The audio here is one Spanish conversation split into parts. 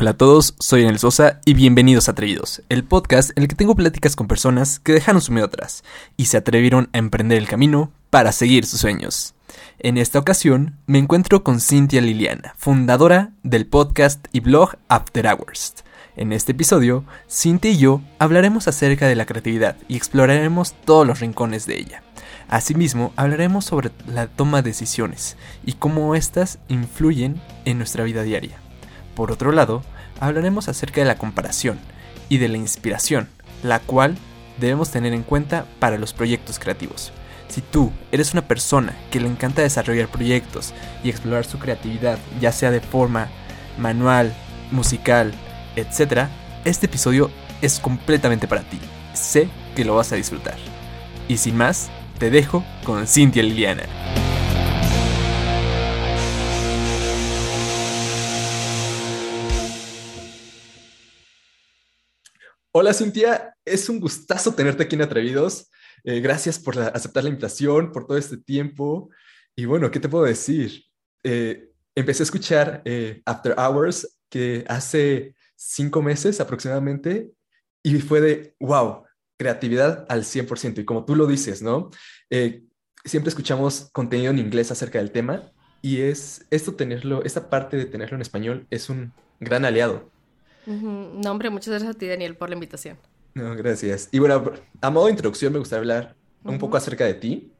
Hola a todos, soy Daniel Sosa y bienvenidos a Atrevidos, el podcast en el que tengo pláticas con personas que dejaron su miedo atrás y se atrevieron a emprender el camino para seguir sus sueños. En esta ocasión me encuentro con Cintia Liliana, fundadora del podcast y blog After Hours. En este episodio, Cintia y yo hablaremos acerca de la creatividad y exploraremos todos los rincones de ella. Asimismo, hablaremos sobre la toma de decisiones y cómo éstas influyen en nuestra vida diaria. Por otro lado, hablaremos acerca de la comparación y de la inspiración, la cual debemos tener en cuenta para los proyectos creativos. Si tú eres una persona que le encanta desarrollar proyectos y explorar su creatividad, ya sea de forma manual, musical, etc., este episodio es completamente para ti. Sé que lo vas a disfrutar. Y sin más, te dejo con Cintia Liliana. Hola Cintia, es un gustazo tenerte aquí en Atrevidos. Eh, gracias por aceptar la invitación, por todo este tiempo. Y bueno, ¿qué te puedo decir? Eh, empecé a escuchar eh, After Hours que hace cinco meses aproximadamente y fue de, wow, creatividad al 100%. Y como tú lo dices, ¿no? siempre escuchamos contenido en inglés acerca del tema y es esto tenerlo, esta parte de tenerlo en español es un gran aliado. No, hombre, muchas gracias a ti, Daniel, por la invitación. No, gracias. Y bueno, a modo de introducción me gustaría hablar un poco acerca de ti.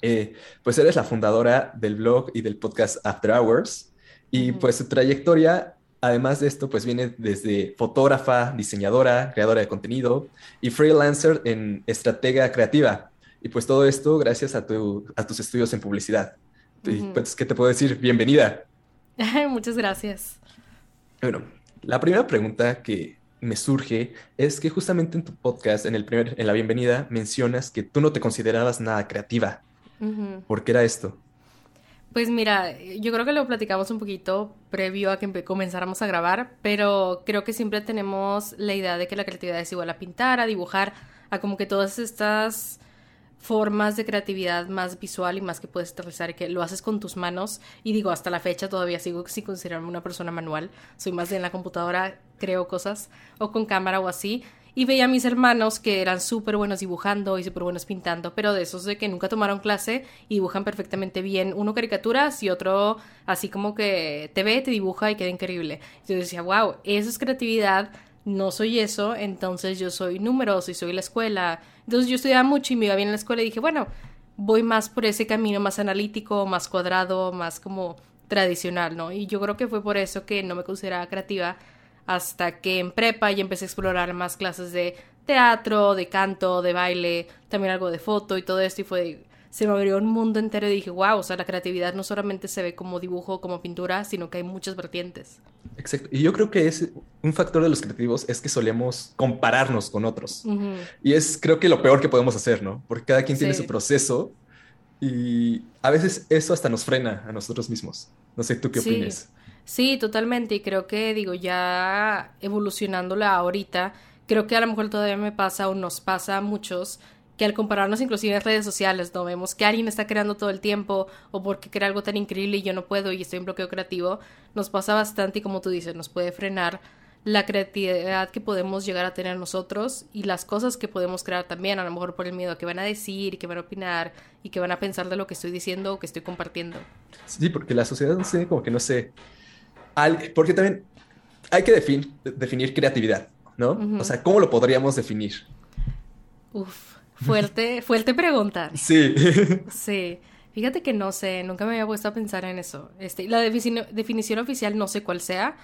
Eh, pues eres la fundadora del blog y del podcast After Hours. Y pues su trayectoria, además de esto, pues viene desde fotógrafa, diseñadora, creadora de contenido y freelancer en estratega creativa. Y pues todo esto gracias a, tu, a tus estudios en publicidad. Y pues, ¿qué te puedo decir? Bienvenida. Muchas gracias. Bueno, la primera pregunta que me surge es que justamente en tu podcast, en, el primer, en la bienvenida, mencionas que tú no te considerabas nada creativa. ¿Por qué era esto? Pues mira, yo creo que lo platicamos un poquito previo a que comenzáramos a grabar, pero creo que siempre tenemos la idea de que la creatividad es igual a pintar, a dibujar, a como que todas estas formas de creatividad más visual y más que puedes aterrizar, que lo haces con tus manos. Y digo, hasta la fecha todavía sigo sin considerarme una persona manual. Soy más de en la computadora, creo cosas, o con cámara o así. Y veía a mis hermanos que eran súper buenos dibujando y súper buenos pintando, pero de esos de que nunca tomaron clase y dibujan perfectamente bien. Uno caricaturas y otro así como que te ve, te dibuja y queda increíble. Yo decía, wow, eso es creatividad no soy eso, entonces yo soy números y soy la escuela. Entonces yo estudiaba mucho y me iba bien en la escuela y dije, bueno, voy más por ese camino más analítico, más cuadrado, más como tradicional, ¿no? Y yo creo que fue por eso que no me consideraba creativa hasta que en prepa ya empecé a explorar más clases de teatro, de canto, de baile, también algo de foto y todo esto y fue se me abrió un mundo entero y dije, wow, o sea, la creatividad no solamente se ve como dibujo, como pintura, sino que hay muchas vertientes. Exacto. Y yo creo que es un factor de los creativos es que solemos compararnos con otros. Y es creo que lo peor que podemos hacer, ¿no? Porque cada quien tiene su proceso y a veces eso hasta nos frena a nosotros mismos. No sé, ¿tú qué sí. opinas? Sí, totalmente. Y creo que, digo, ya evolucionándola ahorita, creo que a lo mejor todavía me pasa o nos pasa a muchos que al compararnos inclusive en redes sociales, no vemos que alguien está creando todo el tiempo o porque crea algo tan increíble y yo no puedo y estoy en bloqueo creativo, nos pasa bastante y como tú dices, nos puede frenar la creatividad que podemos llegar a tener nosotros y las cosas que podemos crear también, a lo mejor por el miedo que van a decir y que van a opinar y que van a pensar de lo que estoy diciendo o que estoy compartiendo. Sí, porque la sociedad no sé, como que no sé, porque también hay que definir, definir creatividad, ¿no? O sea, ¿cómo lo podríamos definir? Uf. Fuerte, fuerte pregunta. Sí. Sí. Fíjate que no sé, nunca me había puesto a pensar en eso. Este, la definición oficial no sé cuál sea,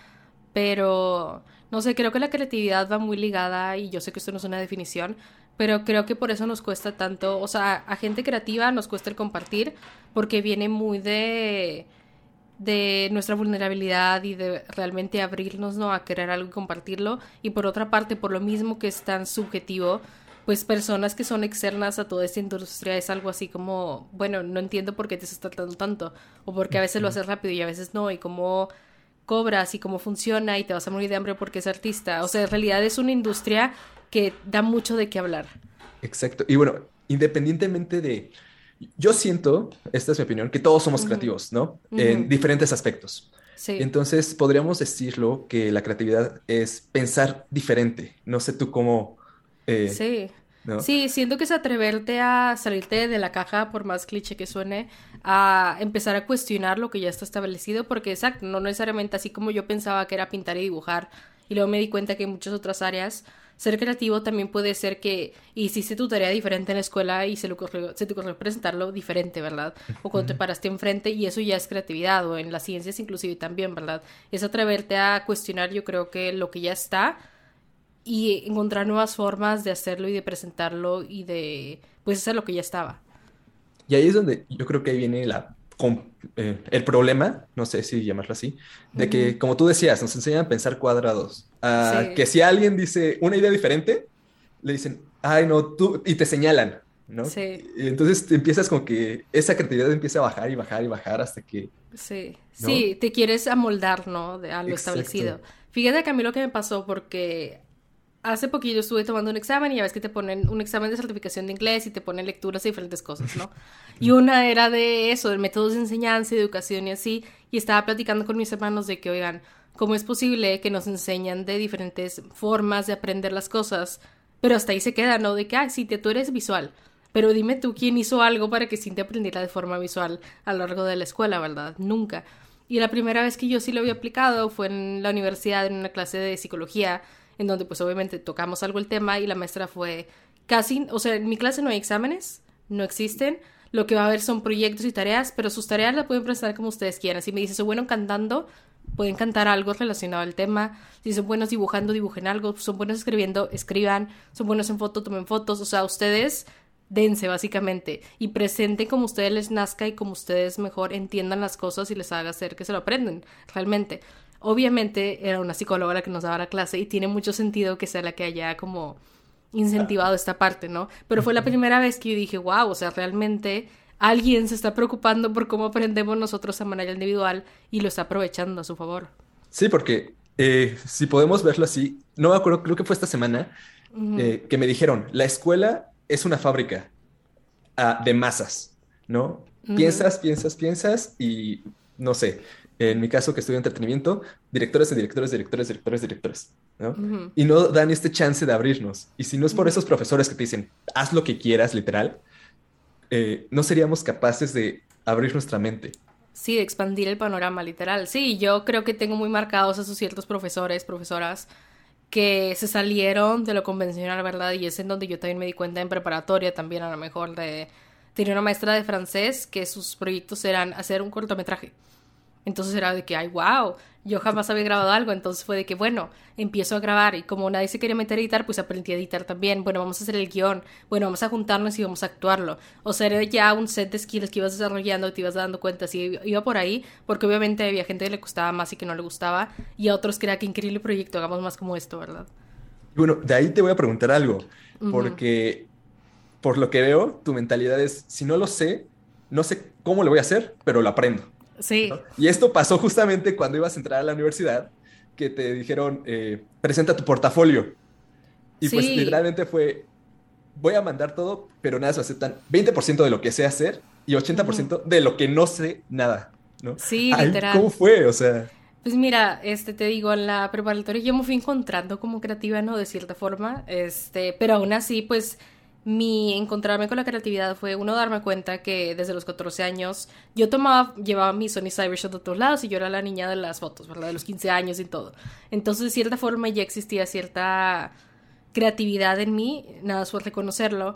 pero no sé, creo que la creatividad va muy ligada y yo sé que esto no es una definición, pero creo que por eso nos cuesta tanto, o sea, a gente creativa nos cuesta el compartir porque viene muy de de nuestra vulnerabilidad y de realmente abrirnos ¿no? a querer algo y compartirlo y por otra parte por lo mismo que es tan subjetivo pues personas que son externas a toda esta industria es algo así como, bueno, no entiendo por qué te estás tratando tanto, o porque a veces lo haces rápido y a veces no, y cómo cobras y cómo funciona y te vas a morir de hambre porque es artista. O sea, en realidad es una industria que da mucho de qué hablar. Exacto. Y bueno, independientemente de... Yo siento, esta es mi opinión, que todos somos creativos, ¿no? En diferentes aspectos. Sí. Entonces, podríamos decirlo que la creatividad es pensar diferente. No sé tú cómo... eh, Sí. ¿no? Sí, siento que es atreverte a salirte de la caja, por más cliché que suene, a empezar a cuestionar lo que ya está establecido, porque exacto, no necesariamente así como yo pensaba que era pintar y dibujar, y luego me di cuenta que en muchas otras áreas ser creativo también puede ser que hiciste tu tarea diferente en la escuela y se, le ocurrió- se te ocurrió presentarlo diferente, ¿verdad? O cuando te paraste enfrente y eso ya es creatividad, o en las ciencias inclusive también, ¿verdad? Es atreverte a cuestionar, yo creo que lo que ya está y encontrar nuevas formas de hacerlo y de presentarlo y de pues hacer lo que ya estaba. Y ahí es donde yo creo que ahí viene la, com- eh, el problema, no sé si llamarlo así, de que, como tú decías, nos enseñan a pensar cuadrados. a Sí. que si alguien dice una idea diferente, le dicen, ay, no, tú, y te señalan, ¿no? Sí. Y entonces te empiezas como que esa creatividad empieza a bajar y bajar y bajar hasta que, Sí, ¿no? sí, te quieres amoldar, ¿no? De, a lo Exacto. establecido. Fíjate que a mí lo que me pasó porque hace poquito estuve tomando un examen y ya ves que te ponen un examen de certificación de inglés y te ponen lecturas de diferentes cosas, ¿no? Y una era de eso, de métodos de enseñanza y educación y así, y estaba platicando con mis hermanos de que, oigan, ¿cómo es posible que nos enseñan de diferentes formas de aprender las cosas? Pero hasta ahí se queda, ¿no? De que, ah, sí, te- tú eres visual. Pero dime tú quién hizo algo para que Cintia aprendiera de forma visual a lo largo de la escuela, ¿verdad? Nunca. Y la primera vez que yo sí lo había aplicado fue en la universidad, en una clase de psicología, en donde pues obviamente tocamos algo el tema y la maestra fue casi, o sea, en mi clase no hay exámenes, no existen, lo que va a haber son proyectos y tareas, pero sus tareas las pueden presentar como ustedes quieran. Si me dices, soy bueno cantando, pueden cantar algo relacionado al tema. Si son buenos dibujando, dibujen algo. Son buenos escribiendo, escriban. Son buenos en foto, tomen fotos. O sea, ustedes dense básicamente y presenten como ustedes les nazca y como ustedes mejor entiendan las cosas y les haga hacer que se lo aprenden realmente. Obviamente era una psicóloga la que nos daba la clase y tiene mucho sentido que sea la que haya como incentivado esta parte, ¿no? Pero fue la primera vez que yo dije, wow, o sea, realmente alguien se está preocupando por cómo aprendemos nosotros a manera individual y lo está aprovechando a su favor. sí, porque eh, si podemos verlo así, no me acuerdo, creo que fue esta semana, eh, que me dijeron, la escuela es una fábrica ah, de masas, ¿no? Piensas, piensas, piensas y no sé, en mi caso que estudio entretenimiento, directores de directores, directores, directores, directores, ¿no? Ujú. Y no dan este chance de abrirnos. Y si no es por esos profesores que te dicen, haz lo que quieras, literal, eh, no seríamos capaces de abrir nuestra mente. Sí, de expandir el panorama, literal. Sí, yo creo que tengo muy marcados esos ciertos profesores, profesoras, que se salieron de lo convencional, ¿verdad? Y es en donde yo también me di cuenta en preparatoria también, a lo mejor, de... Tenía una maestra de francés que sus proyectos eran hacer un cortometraje. Entonces era de que, ay, wow, yo jamás había grabado algo, entonces fue de que, bueno, empiezo a grabar y como nadie se quería meter a editar, pues aprendí a editar también. Bueno, vamos a hacer el guion, bueno, vamos a juntarnos y vamos a actuarlo. O sea, era ya un set de skills que ibas desarrollando, te ibas dando cuenta, si iba por ahí, porque obviamente había gente que le gustaba más y que no le gustaba, y a otros que era que increíble proyecto, hagamos más como esto, ¿verdad? Bueno, de ahí te voy a preguntar algo, porque por lo que veo, tu mentalidad es, si no lo sé, no sé cómo lo voy a hacer, pero lo aprendo. Sí, ¿no? Y esto pasó justamente cuando ibas a entrar a la universidad, que te dijeron, eh, presenta tu portafolio. Y pues Sí. literalmente fue, voy a mandar todo, pero nada, se aceptan 20% de lo que sé hacer y 80% de lo que no sé nada, ¿no? Sí, Ay, literal. ¿Cómo fue? O sea, Pues mira, este te digo, en la preparatoria yo me fui encontrando como creativa, ¿no? De cierta forma, este, pero aún así, pues mi encontrarme con la creatividad fue uno darme cuenta que desde los 14 años yo tomaba, llevaba mi Sony Cybershot a todos lados y yo era la niña de las fotos, ¿verdad? De los 15 años y todo. Entonces, de cierta forma ya existía cierta creatividad en mí, nada por reconocerlo.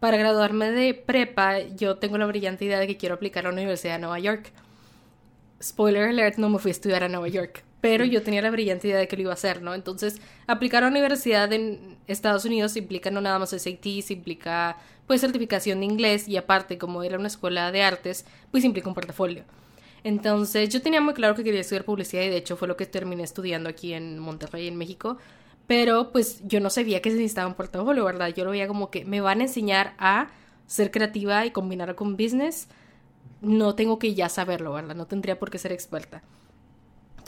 Para graduarme de prepa, yo tengo la brillante idea de que quiero aplicar a la Universidad de Nueva York spoiler alert, no me fui a estudiar a Nueva York, pero yo tenía la brillante idea de que lo iba a hacer, ¿no? Entonces, aplicar a una universidad en Estados Unidos implica no nada más SATs, implica pues certificación de inglés y aparte, como era una escuela de artes, pues implica un portafolio. Entonces, yo tenía muy claro que quería estudiar publicidad y de hecho fue lo que terminé estudiando aquí en Monterrey, en México. Pero pues yo no sabía que se necesitaba un portafolio, ¿verdad? Yo lo veía como que me van a enseñar a ser creativa y combinarlo con business no tengo que ya saberlo, ¿verdad? No tendría por qué ser experta.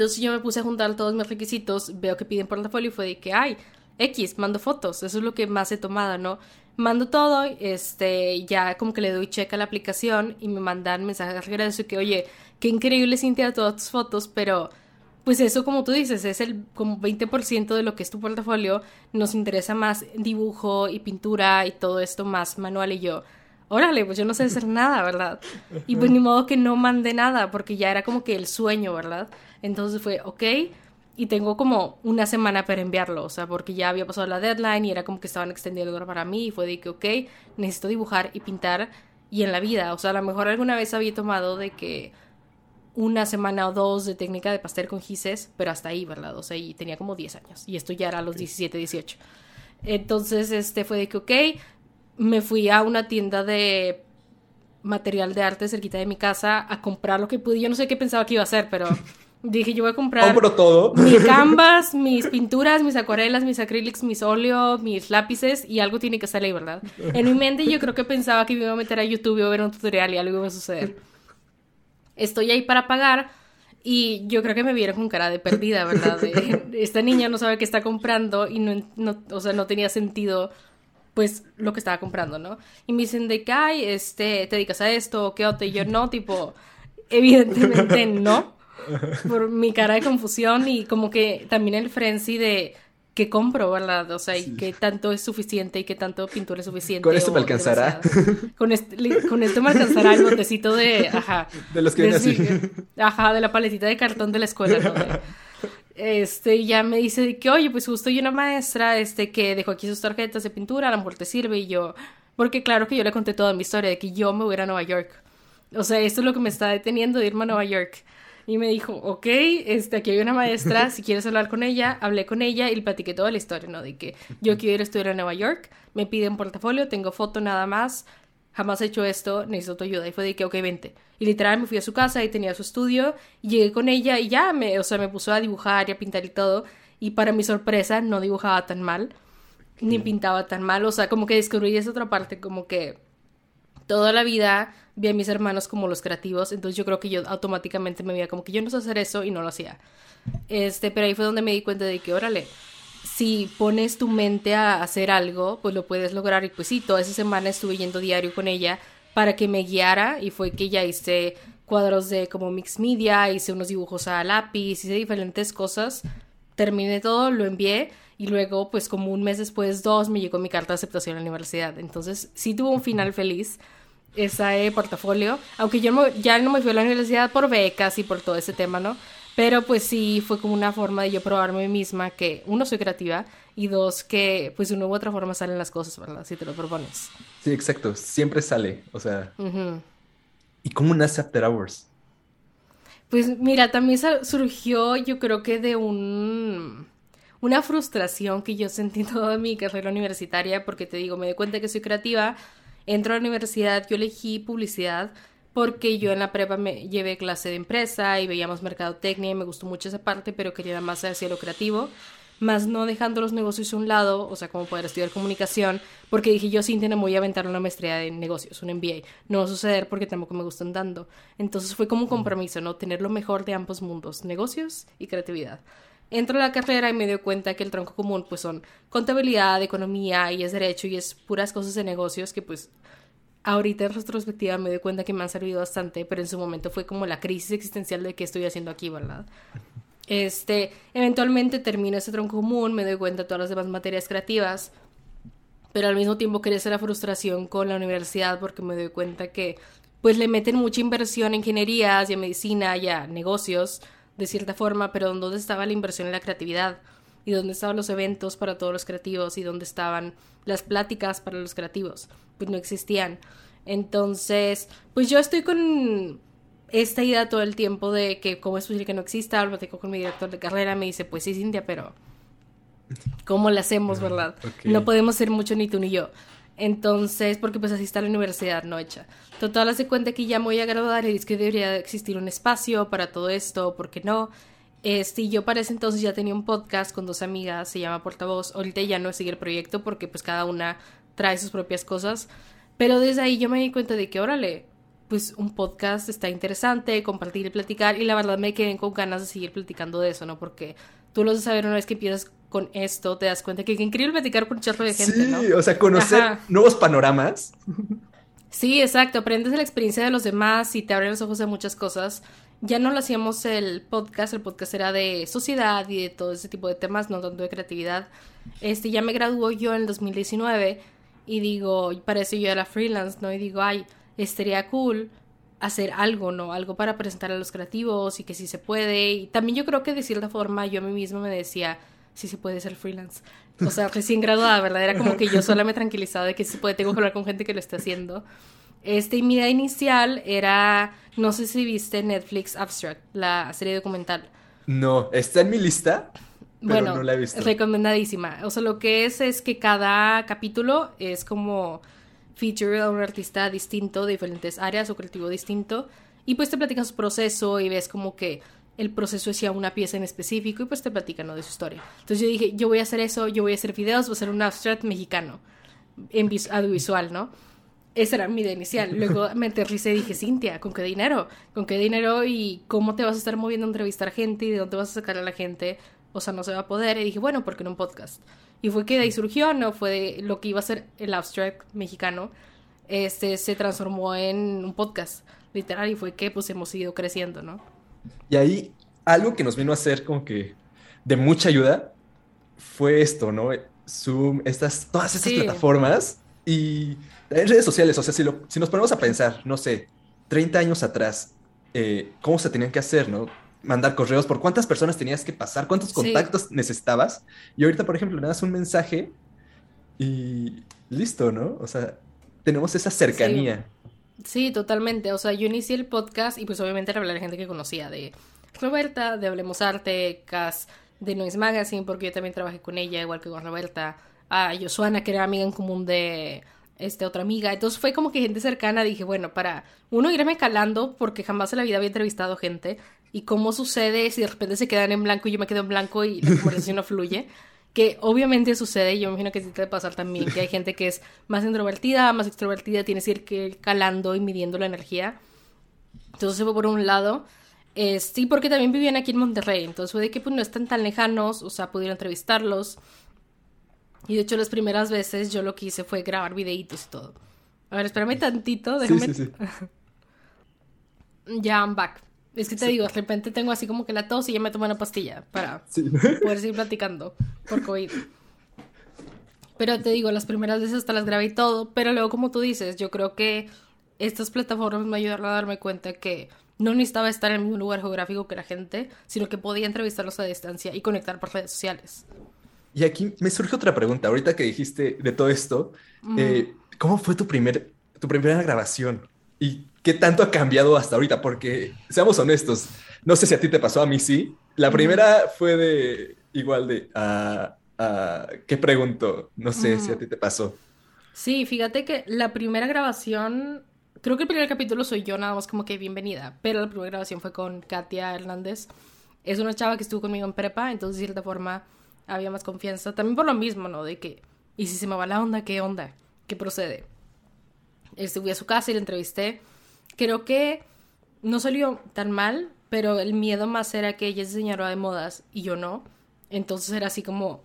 Entonces yo me puse a juntar todos mis requisitos, veo que piden portafolio y fue de que, ay, X, mando fotos, eso es lo que más he tomado, ¿no? Mando todo, este, ya como que le doy check a la aplicación y me mandan mensajes de regreso que, oye, qué increíble Cintia todas tus fotos, pero pues eso como tú dices, es el como 20% de lo que es tu portafolio, nos interesa más dibujo y pintura y todo esto más manual y yo, órale, pues yo no sé hacer nada, ¿verdad? Y pues ni modo que no mandé nada, porque ya era como que el sueño, ¿verdad? Entonces fue, ok, y tengo como una semana para enviarlo, o sea, porque ya había pasado la deadline y era como que estaban extendiendo para mí y fue de que, ok, necesito dibujar y pintar y en la vida, o sea, a lo mejor alguna vez había tomado de que una semana o dos de técnica de pastel con gises, pero hasta ahí, ¿verdad? O sea, y tenía como 10 años y esto ya era a los 17, 18. Entonces, este fue de que, ok, me fui a una tienda de material de arte cerquita de mi casa a comprar lo que pude. Yo no sé qué pensaba que iba a hacer, pero dije, yo voy a comprar Compro todo. mis canvas, mis pinturas, mis acuarelas, mis acrílicos, mis óleos, mis lápices y algo tiene que salir, ¿verdad? En mi mente yo creo que pensaba que me iba a meter a YouTube y iba a ver un tutorial y algo iba a suceder estoy ahí para pagar y yo creo que me vieron con cara de perdida, ¿verdad? esta niña no sabe qué está comprando y no, no, o sea, no tenía sentido pues lo que estaba comprando, ¿no? Y me dicen de que, ay, este, te dedicas a esto, ¿qué otra? Y yo no, tipo, evidentemente no, por mi cara de confusión y como que también el frenzy de que compro, ¿verdad? O sea, y qué tanto es suficiente y qué tanto pintura es suficiente. Con esto me alcanzará. Con, este, con esto me alcanzará el botecito de, ajá. De los que vienen así. Ajá, de la paletita de cartón de la escuela, ¿no? Este, ya me dice que, oye, pues justo hay una maestra, este, que dejó aquí sus tarjetas de pintura, a lo mejor te sirve, y yo, porque claro que yo le conté toda mi historia de que yo me voy a ir a Nueva York. O sea, esto es lo que me está deteniendo de irme a Nueva York. Y me dijo, ok, este, aquí hay una maestra, si quieres hablar con ella, hablé con ella y le platiqué toda la historia, ¿no? De que yo quiero ir a estudiar a Nueva York, me piden portafolio, tengo foto nada más, jamás he hecho esto, necesito tu ayuda. Y fue de que, ok, vente. Y literal me fui a su casa y tenía su estudio, y llegué con ella y ya, me, o sea, me puso a dibujar y a pintar y todo. Y para mi sorpresa, no dibujaba tan mal, ni pintaba tan mal, o sea, como que descubrí esa otra parte, como que toda la vida vi a mis hermanos como los creativos, entonces yo creo que yo automáticamente me veía como que yo no sé hacer eso y no lo hacía. Este, pero ahí fue donde me di cuenta de que, órale, si pones tu mente a hacer algo, pues lo puedes lograr. Y pues sí, toda esa semana estuve yendo diario con ella para que me guiara y fue que ya hice cuadros de como mix media, hice unos dibujos a lápiz, hice diferentes cosas, terminé todo, lo envié y luego pues como un mes después, dos, me llegó mi carta de aceptación a la universidad. Entonces sí tuvo un final feliz ese portafolio, aunque yo ya no me fui a la universidad por becas y por todo ese tema, ¿no? Pero pues sí fue como una forma de yo probarme misma que uno soy creativa y dos que pues de una u otra forma salen las cosas, ¿verdad? Si te lo propones. Sí, exacto, siempre sale, o sea. ¿Y cómo nace After Hours? Pues mira, también surgió yo creo que de un una frustración que yo sentí toda mi carrera universitaria porque te digo, me di cuenta que soy creativa, entro a la universidad, yo elegí publicidad porque yo en la prepa me llevé clase de empresa y veíamos mercadotecnia y me gustó mucho esa parte, pero quería más hacia lo creativo, más no dejando los negocios a un lado, o sea, como poder estudiar comunicación, porque dije yo, Cintia, no voy a aventar una maestría de negocios, un MBA, no va a suceder porque tampoco me gustan dando. Entonces fue como un compromiso, ¿no? Tener lo mejor de ambos mundos, negocios y creatividad entro a la carrera y me doy cuenta que el tronco común pues son contabilidad, economía y es derecho y es puras cosas de negocios que pues ahorita en retrospectiva me doy cuenta que me han servido bastante, pero en su momento fue como la crisis existencial de qué estoy haciendo aquí, ¿verdad? Este, eventualmente termino ese tronco común, me doy cuenta de todas las demás materias creativas, pero al mismo tiempo crece la frustración con la universidad porque me doy cuenta que pues le meten mucha inversión en ingenierías y en medicina y a negocios, de cierta forma, pero ¿dónde estaba la inversión en la creatividad? ¿Y dónde estaban los eventos para todos los creativos? ¿Y dónde estaban las pláticas para los creativos? Pues no existían. Entonces, pues yo estoy con esta idea todo el tiempo de que cómo es posible que no exista. Lo platico con mi director de carrera, me dice, pues sí, Cintia, pero ¿cómo le hacemos, verdad? No podemos ser mucho ni tú ni yo. Entonces, porque pues así está la universidad no hecha. Total, hace cuenta que ya me voy a graduar y dice que debería existir un espacio para todo esto, ¿por qué no? Este, y yo para ese entonces ya tenía un podcast con dos amigas, se llama Portavoz. Ahorita ya no sigue el proyecto porque pues cada una trae sus propias cosas. Pero desde ahí yo me di cuenta de que, órale, pues un podcast está interesante, compartir y platicar. Y la verdad me quedé con ganas de seguir platicando de eso, ¿no? Porque tú lo vas a saber una vez que empiezas con esto, te das cuenta que es increíble platicar con un chorro de gente, sí, o sea, conocer nuevos panoramas. Sí, exacto, aprendes de la experiencia de los demás y te abren los ojos a muchas cosas. ya no lo hacíamos el podcast, el podcast era de sociedad y de todo ese tipo de temas, no tanto de creatividad. Este, ya me graduó yo en el 2019 y digo, para eso yo era freelance, ¿no? Y digo, ay, estaría cool hacer algo, ¿no? Algo para presentar a los creativos y que sí se puede. Y también yo creo que de cierta forma yo a mí misma me decía, sí se puede ser freelance. O sea, recién graduada, ¿verdad? Era como que yo sola me tranquilizaba de que se puede, tengo que hablar con gente que lo está haciendo. Este, mi idea inicial era, no sé si viste Netflix Abstract, la serie documental. No, está en mi lista. Pero bueno, no la he visto. recomendadísima. O sea, lo que es es que cada capítulo es como feature a un artista distinto de diferentes áreas o colectivo distinto. Y pues te platican su proceso y ves como que el proceso hacia una pieza en específico y pues te platican ¿no? de su historia. Entonces yo dije, yo voy a hacer eso, yo voy a hacer videos, voy a hacer un abstract mexicano, en vis- audiovisual, ¿no? Esa era mi idea inicial. Luego me aterricé y dije, Cintia, ¿con qué dinero? ¿Con qué dinero y cómo te vas a estar moviendo a entrevistar gente y de dónde vas a sacar a la gente? O sea, no se va a poder. Y dije, bueno, ¿por qué no un podcast? Y fue que de ahí surgió, ¿no? Fue de lo que iba a ser el abstract mexicano. Este se transformó en un podcast, literal, y fue que pues hemos ido creciendo, ¿no? Y ahí algo que nos vino a hacer como que de mucha ayuda fue esto, ¿no? Zoom, estas, todas estas Sí. plataformas y en redes sociales, o sea, si, lo- si nos ponemos a pensar, no sé, 30 años atrás, eh, ¿cómo se tenían que hacer, no? Mandar correos, por cuántas personas tenías que pasar, cuántos Sí. contactos necesitabas. Y ahorita, por ejemplo, le das un mensaje y listo, ¿no? O sea, tenemos esa cercanía. Sí, totalmente. O sea, yo inicié el podcast y pues obviamente era hablar de gente que conocía, de Roberta, de Hablemos Arte, Cas, de Noise Magazine, porque yo también trabajé con ella, igual que con Roberta, a Josuana, que era amiga en común de este otra amiga. Entonces fue como que gente cercana, dije, bueno, para uno irme calando, porque jamás en la vida había entrevistado gente, y cómo sucede si de repente se quedan en blanco y yo me quedo en blanco y la conversación no fluye. Que obviamente sucede, y yo me imagino que sí te pasar también, que hay gente que es más introvertida, más extrovertida, tienes que ir que- calando y midiendo la energía. Entonces por un lado. Eh, sí, porque también vivían aquí en Monterrey, entonces fue de que pues, no están tan lejanos, o sea, pudieron entrevistarlos. Y de hecho las primeras veces yo lo que hice fue grabar videitos y todo. A ver, espérame tantito, Sí, déjame... sí, sí. Ya, I'm back. Es que te Sí. digo, de repente tengo así como que la tos y ya me tomo una pastilla para Sí. poder seguir platicando por COVID. Pero te digo, las primeras veces hasta las grabé y todo, pero luego como tú dices, yo creo que estas plataformas me ayudaron a darme cuenta que no necesitaba estar en el mismo lugar geográfico que la gente, sino que podía entrevistarlos a distancia y conectar por redes sociales. Y aquí me surge otra pregunta. Ahorita que dijiste de todo esto, eh, ¿cómo fue tu primer, tu primera grabación? ¿Y qué tanto ha cambiado hasta ahorita? Porque, seamos honestos, no sé si a ti te pasó, a mí sí. La primera fue de, igual de, ah, ah, ¿qué pregunto? No sé si a ti te pasó. Sí, fíjate que la primera grabación, creo que el primer capítulo soy yo, nada más como que bienvenida, pero la primera grabación fue con Katia Hernández. Es una chava que estuvo conmigo en prepa, entonces de cierta forma había más confianza. También por lo mismo, ¿no? De que, ¿y si se me va la onda? ¿Qué onda? ¿Qué procede? Fui a su casa y la entrevisté. Creo que no salió tan mal, pero el miedo más era que ella es diseñadora de modas y yo no. Entonces era así como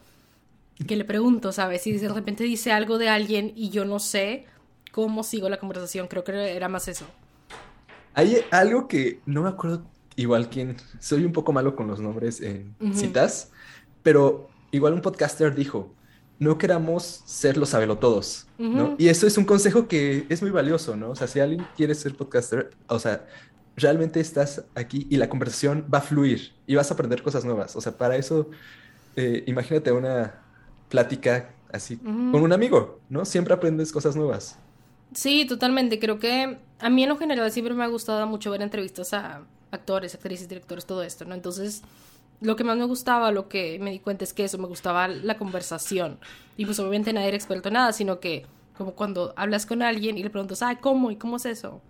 que le pregunto, ¿sabes? Si de repente dice algo de alguien y yo no sé cómo sigo la conversación, creo que era más eso. Hay algo que no me acuerdo igual quién, soy un poco malo con los nombres en citas, pero igual un podcaster dijo, no queramos ser los sabelotodos, ¿no? Ujú. Y eso es un consejo que es muy valioso, ¿no? O sea, si alguien quiere ser podcaster, o sea, realmente estás aquí y la conversación va a fluir y vas a aprender cosas nuevas. O sea, para eso, eh, imagínate una plática así con un amigo, ¿no? Siempre aprendes cosas nuevas. Sí, totalmente. Creo que a mí en lo general siempre me ha gustado mucho ver entrevistas a actores, actrices, directores, todo esto, ¿no? Entonces, lo que más me gustaba, lo que me di cuenta es que eso, me gustaba la conversación. Y pues obviamente nadie era experto en nada, sino que como cuando hablas con alguien y le preguntas, ah, ¿cómo? ¿Y cómo es eso?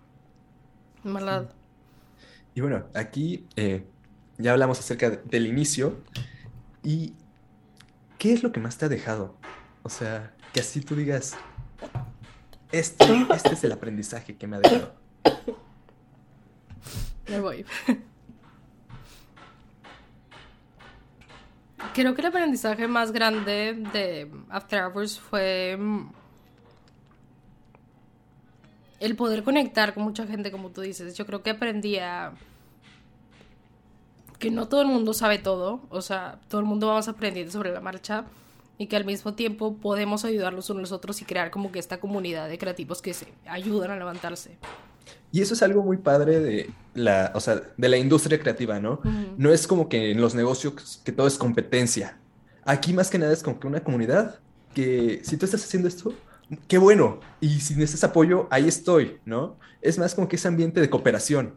¿Verdad? Y bueno, aquí eh, ya hablamos acerca de- del inicio. ¿Y qué es lo que más te ha dejado? O sea, que así tú digas, este, este es el aprendizaje que me ha dejado. Me voy. Creo que el aprendizaje más grande de After Hours fue mm, el poder conectar con mucha gente, como tú dices. Yo creo que aprendí a que no todo el mundo sabe todo, o sea, todo el mundo vamos aprendiendo sobre la marcha y que al mismo tiempo podemos ayudarlos unos a otros y crear como que esta comunidad de creativos que se ayudan a levantarse. Y eso es algo muy padre de la, o sea, de la industria creativa, ¿no? No es como que en los negocios que todo es competencia. Aquí más que nada es como que una comunidad que si tú estás haciendo esto, qué bueno. Y si necesitas apoyo, ahí estoy, ¿no? Es más como que ese ambiente de cooperación.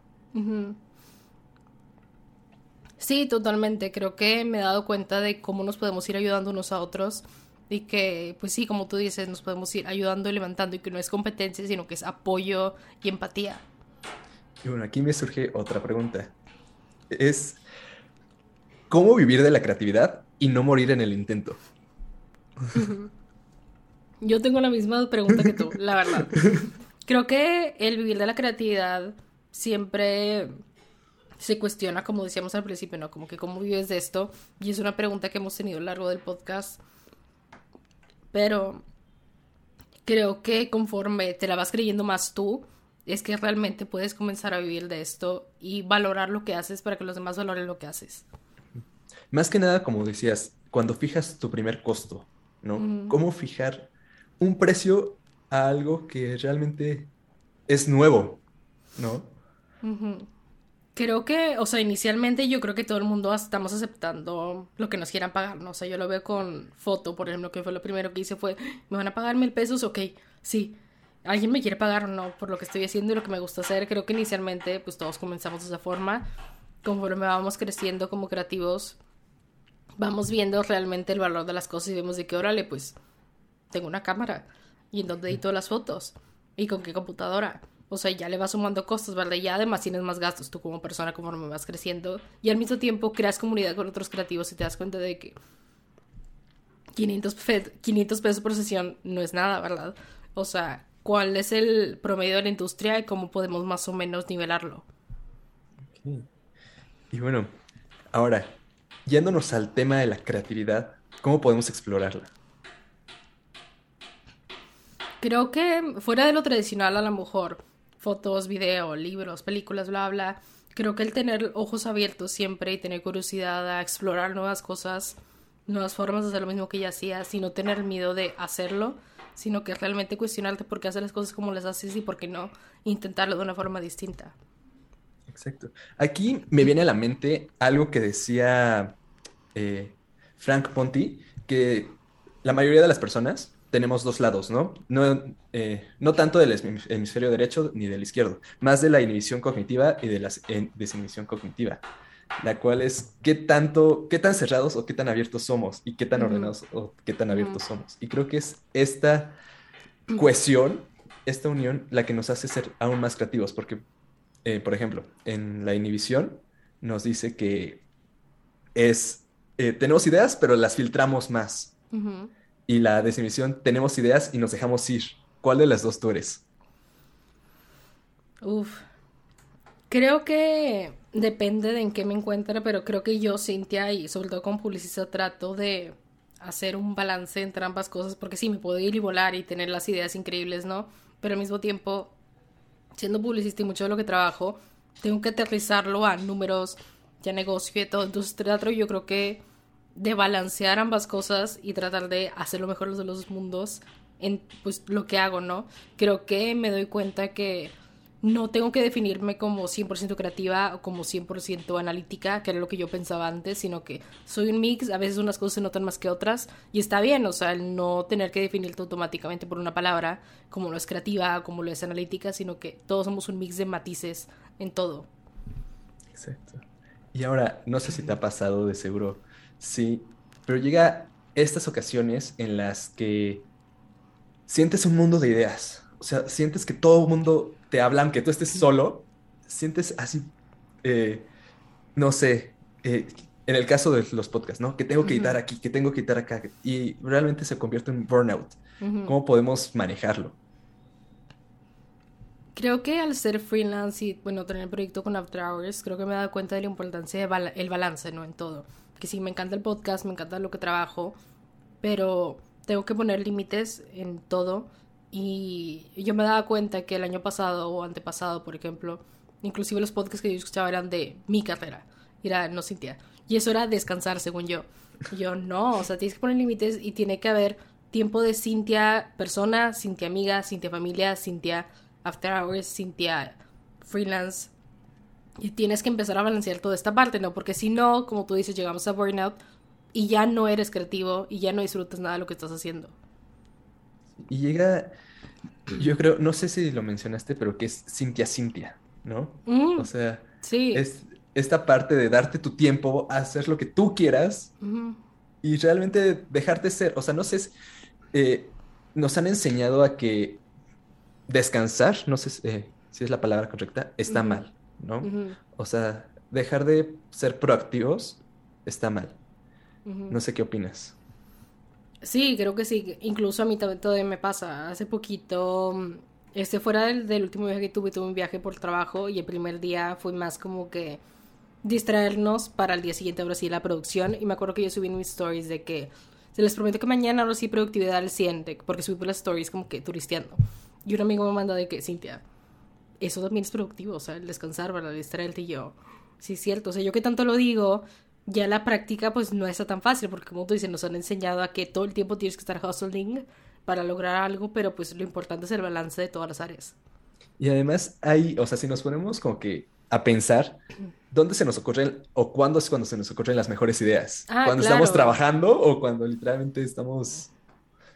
Sí, totalmente. Creo que me he dado cuenta de cómo nos podemos ir ayudando unos a otros y que, pues sí, como tú dices, nos podemos ir ayudando y levantando y que no es competencia, sino que es apoyo y empatía. Y bueno, aquí me surge otra pregunta. Es, ¿cómo vivir de la creatividad y no morir en el intento? Yo tengo la misma pregunta que tú, la verdad. Creo que el vivir de la creatividad siempre se cuestiona, como decíamos al principio, ¿no? Como que cómo vives de esto. Y es una pregunta que hemos tenido a lo largo del podcast. Pero creo que conforme te la vas creyendo más tú, es que realmente puedes comenzar a vivir de esto y valorar lo que haces para que los demás valoren lo que haces. Más que nada, como decías, cuando fijas tu primer costo, ¿no? ¿Cómo fijar un precio a algo que realmente es nuevo, ¿no? Creo que, o sea, inicialmente yo creo que todo el mundo estamos aceptando lo que nos quieran pagar, ¿no? O sea, yo lo veo con foto, por ejemplo, que fue lo primero que hice fue, ¿me van a pagar mil pesos? Ok, sí. ¿Alguien me quiere pagar o no por lo que estoy haciendo y lo que me gusta hacer? Creo que inicialmente, pues todos comenzamos de esa forma. Conforme vamos creciendo como creativos, vamos viendo realmente el valor de las cosas y vemos de qué órale, pues tengo una cámara y en dónde edito las fotos y con qué computadora o sea, ya le vas sumando costos, ¿verdad? Y ya además tienes más gastos tú como persona conforme vas creciendo. Y al mismo tiempo creas comunidad con otros creativos y te das cuenta de que 500, 500 pesos por sesión no es nada, ¿verdad? O sea, ¿cuál es el promedio de la industria y cómo podemos más o menos nivelarlo? Y bueno, ahora, yéndonos al tema de la creatividad, ¿cómo podemos explorarla? Creo que fuera de lo tradicional a lo mejor fotos, video, libros, películas, bla, bla. Creo que el tener ojos abiertos siempre y tener curiosidad a explorar nuevas cosas, nuevas formas de hacer lo mismo que ya hacías y no tener miedo de hacerlo, sino que realmente cuestionarte por qué hacer las cosas como las haces y por qué no intentarlo de una forma distinta. Exacto. Aquí me viene a la mente algo que decía eh, Frank Ponti, que la mayoría de las personas tenemos dos lados, ¿no? No, eh, no tanto del hemisferio derecho ni del izquierdo, más de la inhibición cognitiva y de la desinhibición cognitiva, la cual es qué tanto, qué tan cerrados o qué tan abiertos somos y qué tan ordenados o qué tan abiertos somos. Y creo que es esta cohesión, esta unión, la que nos hace ser aún más creativos, porque, eh, por ejemplo, en la inhibición nos dice que es, eh, tenemos ideas, pero las filtramos más y la desinhibición tenemos ideas y nos dejamos ir. ¿Cuál de las dos tú eres? Uf. Creo que depende de en qué me encuentre, pero creo que yo, Cintia, y sobre todo con publicista, trato de hacer un balance entre ambas cosas, porque sí, me puedo ir y volar y tener las ideas increíbles, ¿no? Pero al mismo tiempo, siendo publicista y mucho de lo que trabajo, tengo que aterrizarlo a números, ya negocio y todo. Entonces, teatro yo creo que de balancear ambas cosas y tratar de hacer lo mejor de los mundos en pues lo que hago, ¿no? Creo que me doy cuenta que no tengo que definirme como 100% creativa o como 100% analítica, que era lo que yo pensaba antes, sino que soy un mix, a veces unas cosas se notan más que otras y está bien, o sea, el no tener que definirte automáticamente por una palabra, como lo es creativa, como lo es analítica, sino que todos somos un mix de matices en todo. Exacto. Y ahora, no sé si te ha pasado de seguro Sí, pero llega estas ocasiones en las que sientes un mundo de ideas. O sea, sientes que todo el mundo te habla, aunque tú estés solo. Sientes así, eh, no sé, eh, en el caso de los podcasts, ¿no? Que tengo que editar aquí, que tengo que editar acá. Y realmente se convierte en burnout. ¿Cómo podemos manejarlo? Creo que al ser freelance y, bueno, tener el proyecto con After Hours, creo que me he dado cuenta de la importancia del balance, ¿no? En todo que sí, me encanta el podcast, me encanta lo que trabajo, pero tengo que poner límites en todo. Y yo me daba cuenta que el año pasado o antepasado, por ejemplo, inclusive los podcasts que yo escuchaba eran de mi carrera. Mira, no Cintia. Y eso era descansar, según yo. Yo no, o sea, tienes que poner límites y tiene que haber tiempo de Cintia persona, Cintia amiga, Cintia familia, Cintia after hours, Cintia freelance. Y tienes que empezar a balancear toda esta parte, ¿no? Porque si no, como tú dices, llegamos a burnout y ya no eres creativo y ya no disfrutas nada de lo que estás haciendo. Y llega, yo creo, no sé si lo mencionaste, pero que es Cintia Cintia, ¿no? Mm, O sea, sí. es esta parte de darte tu tiempo, hacer lo que tú quieras y realmente dejarte ser. O sea, no sé, eh, nos han enseñado a que descansar, no sé si eh, si es la palabra correcta, está mal, ¿no? ujú, O sea, dejar de ser proactivos está mal. No sé qué opinas. Sí, creo que sí. Incluso a mí todavía me pasa. Hace poquito, este fuera del, del último viaje que tuve, tuve un viaje por trabajo y el primer día fue más como que distraernos para el día siguiente ahora sí la producción. Y me acuerdo que yo subí en mis stories de que se les prometo que mañana ahora sí productividad al 100, de- porque subí por las stories como que turisteando. Y un amigo me mandó de que, Cintia, eso también es productivo, o sea, el descansar, ¿verdad? Distraerte y yo. Sí, es cierto. O sea, yo que tanto lo digo, ya la práctica pues no está tan fácil, porque como tú dices, nos han enseñado a que todo el tiempo tienes que estar hustling para lograr algo, pero pues lo importante es el balance de todas las áreas. Y además hay, o sea, si nos ponemos como que a pensar, ¿dónde se nos ocurren o cuándo es cuando se nos ocurren las mejores ideas? Ah, ¿Cuando estamos trabajando o cuando literalmente estamos...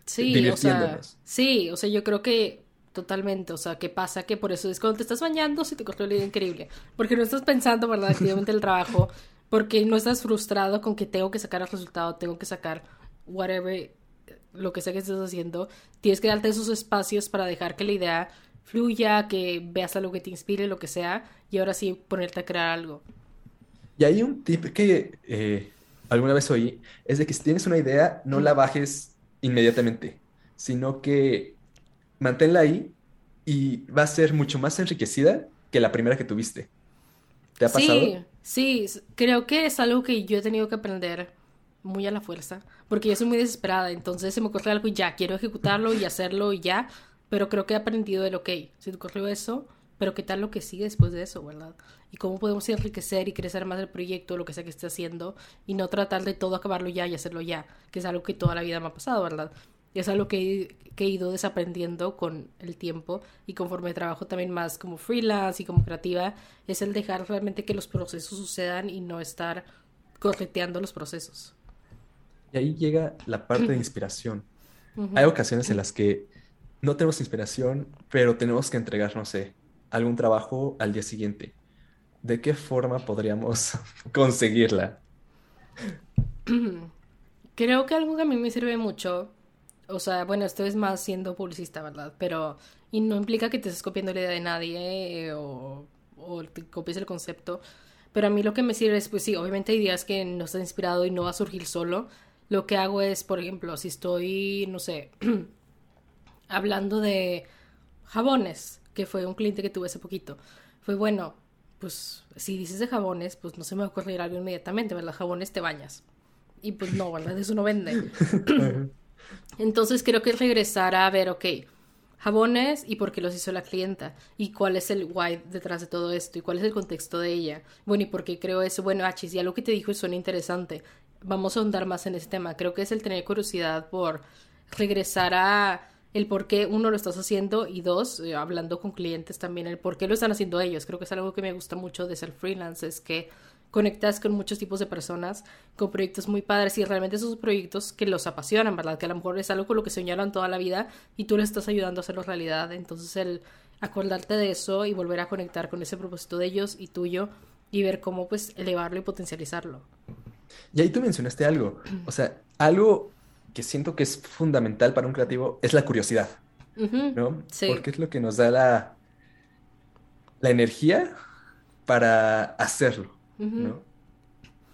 Sí, o sea, Divirtiéndonos. sí, o sea, yo creo que totalmente, o sea, ¿qué pasa? Que por eso es cuando te estás bañando se te cortó la idea increíble, porque no estás pensando, ¿verdad?, activamente el trabajo, porque no estás frustrado con que tengo que sacar el resultado, tengo que sacar whatever, lo que sea que estés haciendo, tienes que darte esos espacios para dejar que la idea fluya, que veas algo que te inspire, lo que sea, y ahora sí ponerte a crear algo. Y hay un tip que eh, alguna vez oí, es de que si tienes una idea, no la bajes inmediatamente, sino que manténla ahí y va a ser mucho más enriquecida que la primera que tuviste. ¿Te ha pasado? Sí, sí, creo que es algo que yo he tenido que aprender muy a la fuerza, porque yo soy muy desesperada, entonces se me ocurre algo y ya, quiero ejecutarlo y hacerlo y ya, pero creo que he aprendido el, ok, se te ocurrió eso, pero qué tal lo que sigue después de eso, ¿verdad? Y cómo podemos enriquecer y crecer más el proyecto, lo que sea que esté haciendo, y no tratar de todo acabarlo ya y hacerlo ya, que es algo que toda la vida me ha pasado, ¿verdad? Y es algo que, he- que he ido desaprendiendo con el tiempo y conforme trabajo también más como freelance y como creativa, es el dejar realmente que los procesos sucedan y no estar correteando los procesos. Y ahí llega la parte de inspiración. Hay ocasiones en las que no tenemos inspiración, pero tenemos que entregar, no sé, algún trabajo al día siguiente. ¿De qué forma podríamos conseguirla? Creo que algo que a mí me sirve mucho, o sea, bueno, esto es más siendo publicista, ¿verdad? Pero, y no implica que te estés copiando la idea de nadie eh, o, o te copies el concepto, pero a mí lo que me sirve es, pues sí, obviamente hay días que no estás inspirado y no va a surgir solo. Lo que hago es, por ejemplo, si estoy, no sé, hablando de jabones, que fue un cliente que tuve hace poquito, fue bueno, pues si dices de jabones, pues no se me ocurrir algo inmediatamente, ¿verdad? Jabones te bañas. Y pues no, ¿verdad? Eso no vende. Entonces creo que es regresar a ver, ok, jabones y por qué los hizo la clienta y cuál es el why detrás de todo esto y cuál es el contexto de ella. Bueno, y por qué creo eso. Bueno, Achis, ya lo que te dijo suena interesante. Vamos a ahondar más en ese tema. Creo que es el tener curiosidad por regresar a el por qué uno lo estás haciendo y dos, eh, hablando con clientes también, el por qué lo están haciendo ellos. Creo que es algo que me gusta mucho de ser freelance, es que conectas con muchos tipos de personas, con proyectos muy padres y realmente esos proyectos que los apasionan, ¿verdad? Que a lo mejor es algo con lo que soñaron toda la vida y tú les estás ayudando a hacerlo realidad. Entonces el acordarte de eso y volver a conectar con ese propósito de ellos y tuyo y ver cómo pues elevarlo y potencializarlo. Y ahí tú mencionaste algo, o sea, algo que siento que es fundamental para un creativo es la curiosidad, ¿no? Sí. Porque es lo que nos da la, la energía para hacerlo, ¿no?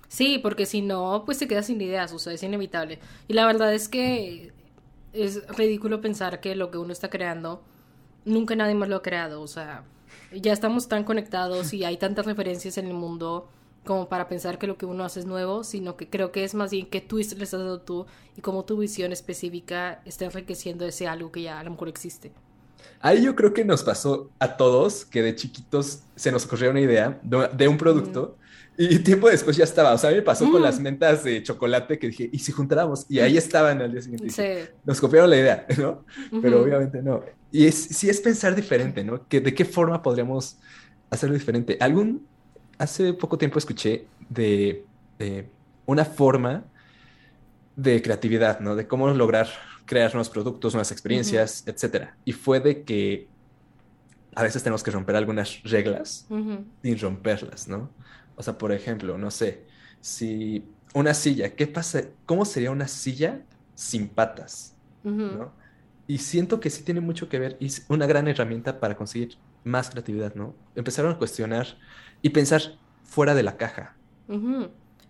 Sí, porque si no, pues te quedas sin ideas, o sea, es inevitable. Y la verdad es que es ridículo pensar que lo que uno está creando, nunca nadie más lo ha creado, o sea, ya estamos tan conectados y hay tantas referencias en el mundo como para pensar que lo que uno hace es nuevo, sino que creo que es más bien que tú le estás dando tú y cómo tu visión específica está enriqueciendo ese algo que ya a lo mejor existe. Ahí yo creo que nos pasó a todos que de chiquitos se nos ocurrió una idea de, un producto y tiempo después ya estaba. O sea, a mí me pasó con las mentas de chocolate que dije, ¿y si juntáramos? Y ahí estaban al día siguiente. Sí. nos copiaron la idea, ¿no? Pero obviamente no. Y es, sí es pensar diferente, ¿no? Que de qué forma podríamos hacerlo diferente. Algún, hace poco tiempo escuché de, de una forma de creatividad, ¿no? De cómo lograr crear nuevos productos, nuevas experiencias, etcétera. Y fue de que a veces tenemos que romper algunas reglas sin romperlas, ¿no? O sea, por ejemplo, no sé, si una silla, ¿qué pasa? ¿Cómo sería una silla sin patas? ¿no? Y siento que sí tiene mucho que ver y es una gran herramienta para conseguir más creatividad, ¿no? Empezaron a cuestionar y pensar fuera de la caja.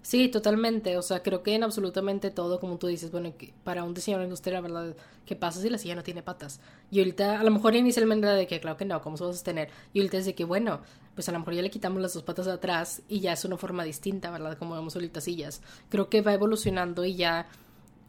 Sí, totalmente. O sea, creo que en absolutamente todo, como tú dices, bueno, para un diseñador industrial, la verdad, ¿qué pasa si la silla no tiene patas? Y ahorita, a lo mejor inicialmente era de que, claro que no, ¿cómo se va a sostener? Y ahorita es de que, bueno, pues a lo mejor ya le quitamos las dos patas de atrás y ya es una forma distinta, ¿verdad? Como vemos ahorita sillas. Creo que va evolucionando y ya,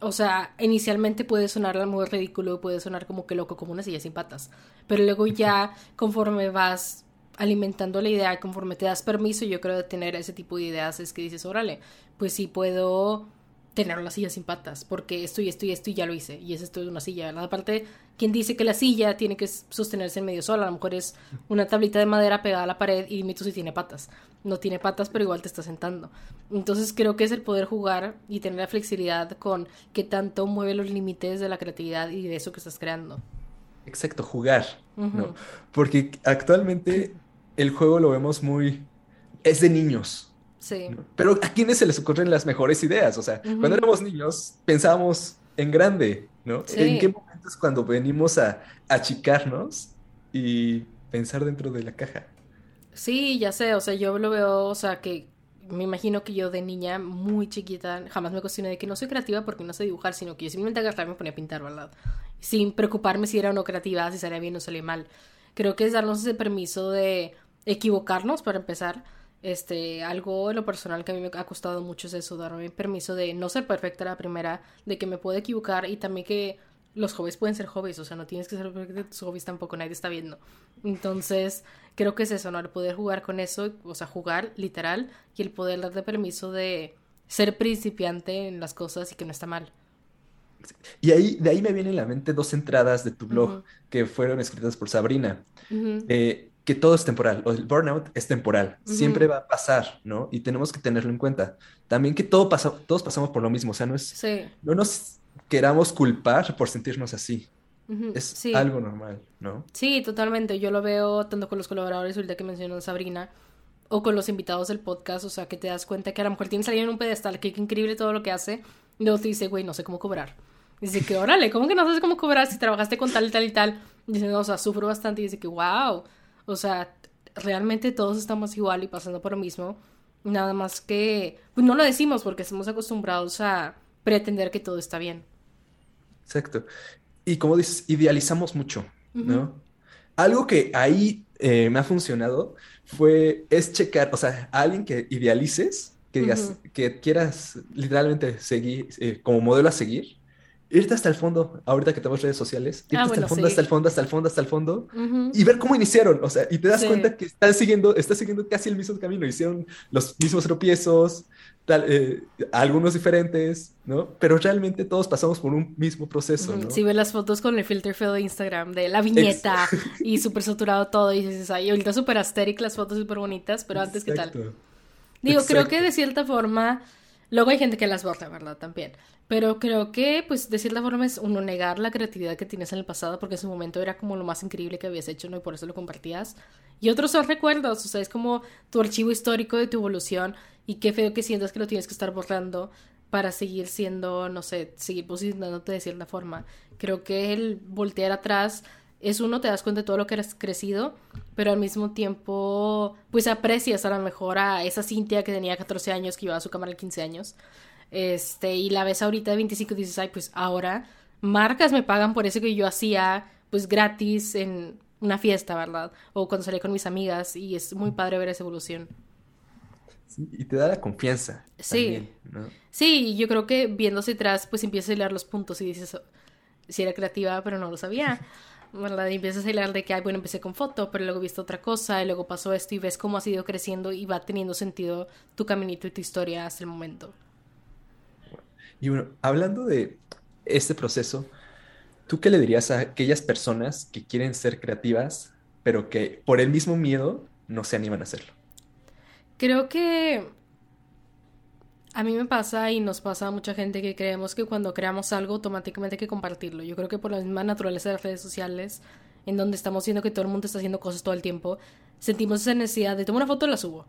o sea, inicialmente puede sonar a lo ridículo, puede sonar como que loco, como una silla sin patas. Pero luego ya, conforme vas alimentando la idea, conforme te das permiso, yo creo, de tener ese tipo de ideas, es que dices, órale, pues sí puedo tener una silla sin patas, porque esto y esto y esto y ya lo hice, y es esto de una silla. Aparte, quien dice que la silla tiene que sostenerse en medio sola, a lo mejor es una tablita de madera pegada a la pared y tú si tiene patas. No tiene patas, pero igual te está sentando. Entonces creo que es el poder jugar y tener la flexibilidad con que tanto mueve los límites de la creatividad y de eso que estás creando. Exacto, jugar, ¿no? Porque actualmente el juego lo vemos muy... es de niños. Sí. Pero a quiénes se les ocurren las mejores ideas. O sea, cuando éramos niños pensábamos en grande, ¿no? ¿En qué momentos cuando venimos a achicarnos y pensar dentro de la caja? Sí, ya sé, o sea, yo lo veo, o sea, que me imagino que yo de niña muy chiquita jamás me cuestioné de que no soy creativa porque no sé dibujar, sino que yo simplemente agarraba y me ponía a pintar, ¿verdad? Sin preocuparme si era o no creativa, si salía bien o salía mal. Creo que es darnos ese permiso de equivocarnos para empezar. Este, algo en lo personal que a mí me ha costado mucho es eso, darme permiso de no ser perfecta la primera, de que me puedo equivocar y también que los hobbies pueden ser hobbies, o sea, no tienes que ser perfecta de tus hobbies tampoco, nadie está viendo. Entonces, creo que es eso, ¿no? El poder jugar con eso, o sea, jugar literal y el poder darte permiso de ser principiante en las cosas y que no está mal. Y ahí, de ahí me vienen a la mente dos entradas de tu blog que fueron escritas por Sabrina que todo es temporal, o el burnout es temporal, siempre va a pasar, ¿no? Y tenemos que tenerlo en cuenta. También que todo pasa, todos pasamos por lo mismo, o sea, no es, no nos queramos culpar por sentirnos así. Es algo normal, ¿no? Sí, totalmente. Yo lo veo tanto con los colaboradores, ahorita que mencionó Sabrina, o con los invitados del podcast, o sea, que te das cuenta que a lo mejor tienes alguien en un pedestal, que, increíble todo lo que hace, y luego te dice, güey, no sé cómo cobrar. Dice que, órale, ¿cómo que no sabes cómo cobrar si trabajaste con tal y tal y tal? Dice, no, o sea, sufro bastante y dice que, wow o sea, realmente todos estamos igual y pasando por lo mismo. Nada más que, pues no lo decimos porque estamos acostumbrados a pretender que todo está bien. Exacto. Y como dices, idealizamos mucho, ¿no? Algo que ahí eh, me ha funcionado fue, es checar, o sea, a alguien que idealices, que digas, que quieras literalmente seguir, eh, como modelo a seguir, irte hasta el fondo, ahorita que tenemos redes sociales, irte ah, hasta, el fondo, hasta el fondo, hasta el fondo, hasta el fondo, y ver cómo iniciaron, o sea, y te das cuenta que están siguiendo, estás siguiendo casi el mismo camino, hicieron los mismos tropiezos, tal, eh, algunos diferentes, ¿no? Pero realmente todos pasamos por un mismo proceso, ¿no? Si ves las fotos con el filter feo de Instagram, de la viñeta, y súper saturado todo, y dices, ay, ahorita súper asteric las fotos súper bonitas, pero antes, ¿qué tal? Digo, creo que de cierta forma Luego hay gente que las borra, ¿verdad? También. Pero creo que, pues, de cierta forma es uno negar la creatividad que tienes en el pasado, porque en su momento era como lo más increíble que habías hecho, ¿no? Y por eso lo compartías. Y otros son recuerdos, o sea, es como tu archivo histórico de tu evolución, y qué feo que sientas que lo tienes que estar borrando para seguir siendo, no sé, seguir posicionándote de cierta forma. Creo que el voltear atrás es uno, te das cuenta de todo lo que has crecido, pero al mismo tiempo, pues aprecias a lo mejor a esa Cintia que tenía 14 años, que llevaba su cámara de 15 años, este, y la ves ahorita de 25 y dices, ay, pues ahora marcas me pagan por eso que yo hacía, pues gratis en una fiesta, ¿verdad? O cuando salí con mis amigas, y es muy padre ver esa evolución. Sí, y te da la confianza. Sí. Sí, yo creo que viéndose atrás, pues empiezas a hilar los puntos y dices, si era creativa, pero no lo sabía. ¿verdad? Y empiezas a hablar de que, ay, bueno, empecé con foto, pero luego viste otra cosa, y luego pasó esto, y ves cómo has ido creciendo y va teniendo sentido tu caminito y tu historia hasta el momento. Y bueno, hablando de este proceso, ¿tú qué le dirías a aquellas personas que quieren ser creativas, pero que por el mismo miedo no se animan a hacerlo? Creo que a mí me pasa y nos pasa a mucha gente que creemos que cuando creamos algo automáticamente hay que compartirlo. Yo creo que por la misma naturaleza de las redes sociales, en donde estamos viendo que todo el mundo está haciendo cosas todo el tiempo, sentimos esa necesidad de tomar una foto la subo.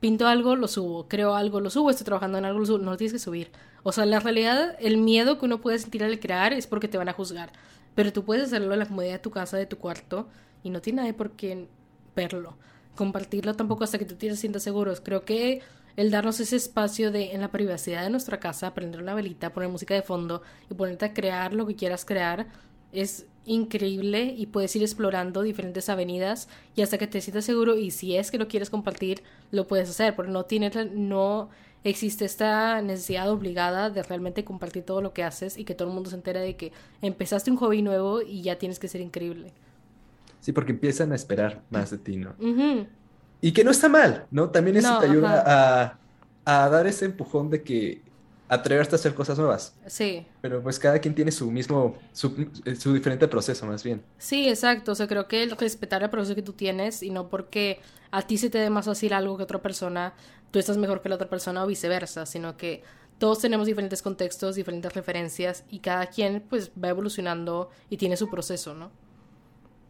Pinto algo, lo subo. Creo algo, lo subo. Estoy trabajando en algo, lo subo. No lo tienes que subir. O sea, la realidad, el miedo que uno puede sentir al crear es porque te van a juzgar. Pero tú puedes hacerlo en la comodidad de tu casa, de tu cuarto, y no tiene nadie por qué verlo. Compartirlo tampoco hasta que tú te sientas seguro. Creo que el darnos ese espacio de en la privacidad de nuestra casa, prender una velita, poner música de fondo y ponerte a crear lo que quieras crear es increíble y puedes ir explorando diferentes avenidas y hasta que te sientas seguro y si es que lo quieres compartir lo puedes hacer porque no tiene no existe esta necesidad obligada de realmente compartir todo lo que haces y que todo el mundo se entere de que empezaste un hobby nuevo y ya tienes que ser increíble. Sí, porque empiezan a esperar más de ti, ¿no? Y que no está mal, ¿no? También eso te ayuda a, a, dar ese empujón de que atreverte a hacer cosas nuevas. Sí. Pero pues cada quien tiene su mismo, su, su, diferente proceso más bien. Sí, exacto. O sea, creo que el respetar el proceso que tú tienes y no porque a ti se te dé más fácil algo que otra persona, tú estás mejor que la otra persona o viceversa, sino que todos tenemos diferentes contextos, diferentes referencias y cada quien pues va evolucionando y tiene su proceso, ¿no?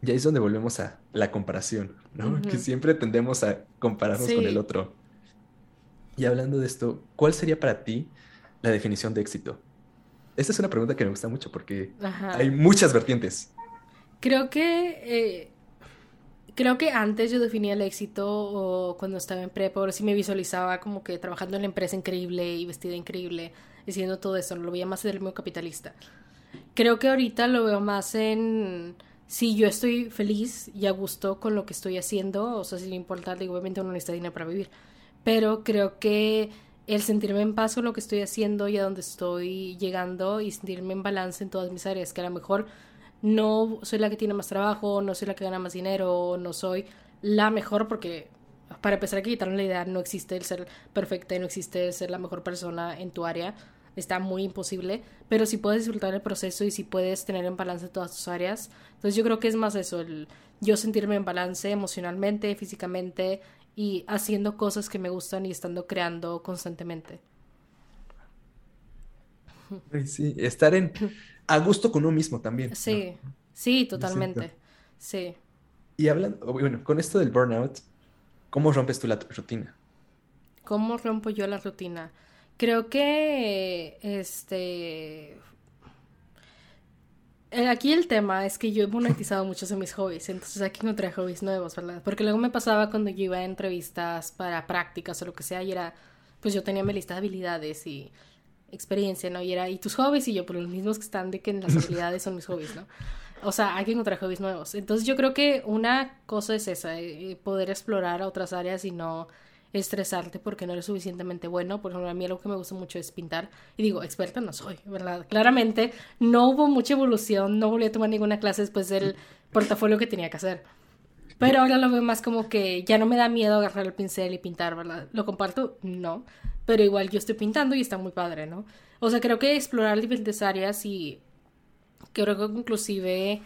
Y ahí es donde volvemos a la comparación, ¿no? Que siempre tendemos a compararnos con el otro. Y hablando de esto, ¿cuál sería para ti la definición de éxito? Esta es una pregunta que me gusta mucho porque hay muchas vertientes. Creo que eh, creo que antes yo definía el éxito o cuando estaba en prepa, ahora sí me visualizaba como que trabajando en la empresa increíble y vestida increíble, haciendo todo eso, lo veía más en el medio capitalista. Creo que ahorita lo veo más en si yo estoy feliz y a gusto con lo que estoy haciendo, o sea, sin importar, digo, obviamente uno necesita dinero para vivir, pero creo que el sentirme en paz con lo que estoy haciendo y a donde estoy llegando y sentirme en balance en todas mis áreas, que a lo mejor no soy la que tiene más trabajo, no soy la que gana más dinero, no soy la mejor porque para empezar a quitarme la idea no existe el ser perfecta y no existe el ser la mejor persona en tu área está muy imposible, pero si puedes disfrutar el proceso y si puedes tener en balance todas tus áreas. Entonces yo creo que es más eso, el yo sentirme en balance emocionalmente, físicamente y haciendo cosas que me gustan y estando creando constantemente. Sí, estar en a gusto con uno mismo también. Sí, sí, totalmente. Sí. Y hablando, bueno, con esto del burnout, ¿cómo rompes tú la rutina? ¿Cómo rompo yo la rutina? Creo que este eh, aquí el tema es que yo he monetizado muchos de mis hobbies, entonces aquí no trae hobbies nuevos, ¿verdad? Porque luego me pasaba cuando yo iba a entrevistas para prácticas o lo que sea y era, pues yo tenía mi lista de habilidades y experiencia, ¿no? Y era, ¿y tus hobbies? Y yo, por pues los mismos que están de que las habilidades son mis hobbies, ¿no? O sea, hay que encontrar hobbies nuevos. Entonces yo creo que una cosa es esa, eh, poder explorar otras áreas y no estresarte porque no eres suficientemente bueno. Por ejemplo, a mí algo que me gusta mucho es pintar. Y digo, experta no soy, ¿verdad? Claramente no hubo mucha evolución, no volví a tomar ninguna clase después del portafolio que tenía que hacer. Pero ahora lo veo más como que ya no me da miedo agarrar el pincel y pintar, ¿verdad? ¿Lo comparto? No. Pero igual yo estoy pintando y está muy padre, ¿no? O sea, creo que explorar diferentes áreas y creo que inclusive